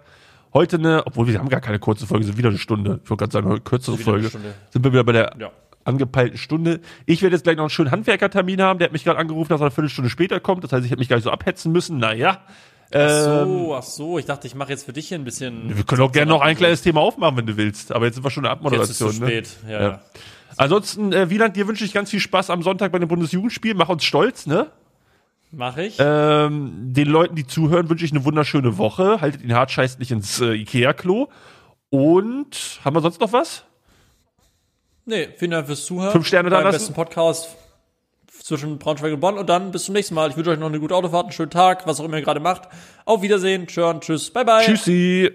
Heute eine, obwohl wir haben gar keine kurze Folge, sind wieder eine Stunde. Ich wollte gerade sagen, eine kürzere Folge. Sind wir wieder bei der ja. angepeilten Stunde. Ich werde jetzt gleich noch einen schönen Handwerkertermin haben. Der hat mich gerade angerufen, dass er eine Viertelstunde später kommt. Das heißt, ich hätte mich gar nicht so abhetzen müssen. Naja. Ach so, ähm, ach so, ich dachte, ich mache jetzt für dich hier ein bisschen. Wir können auch gerne noch ein kleines Thema aufmachen, wenn du willst. Aber jetzt sind wir schon in der Abmoderation. Jetzt ist es ne? spät, ja. ja. Ansonsten, äh, Wieland, dir wünsche ich ganz viel Spaß am Sonntag bei dem Bundesjugendspiel. Mach uns stolz, ne? Mach ich. Ähm, den Leuten, die zuhören, wünsche ich eine wunderschöne Woche. Haltet den Hartscheiß nicht ins äh, Ikea-Klo. Und haben wir sonst noch was? Nee, vielen Dank fürs Zuhören. Fünf Sterne da lassen. besten Podcast zwischen Braunschweig und Bonn. Und dann bis zum nächsten Mal. Ich wünsche euch noch eine gute Autofahrt, einen schönen Tag, was auch immer ihr gerade macht. Auf Wiedersehen, tschön, tschüss, bye bye. Tschüssi.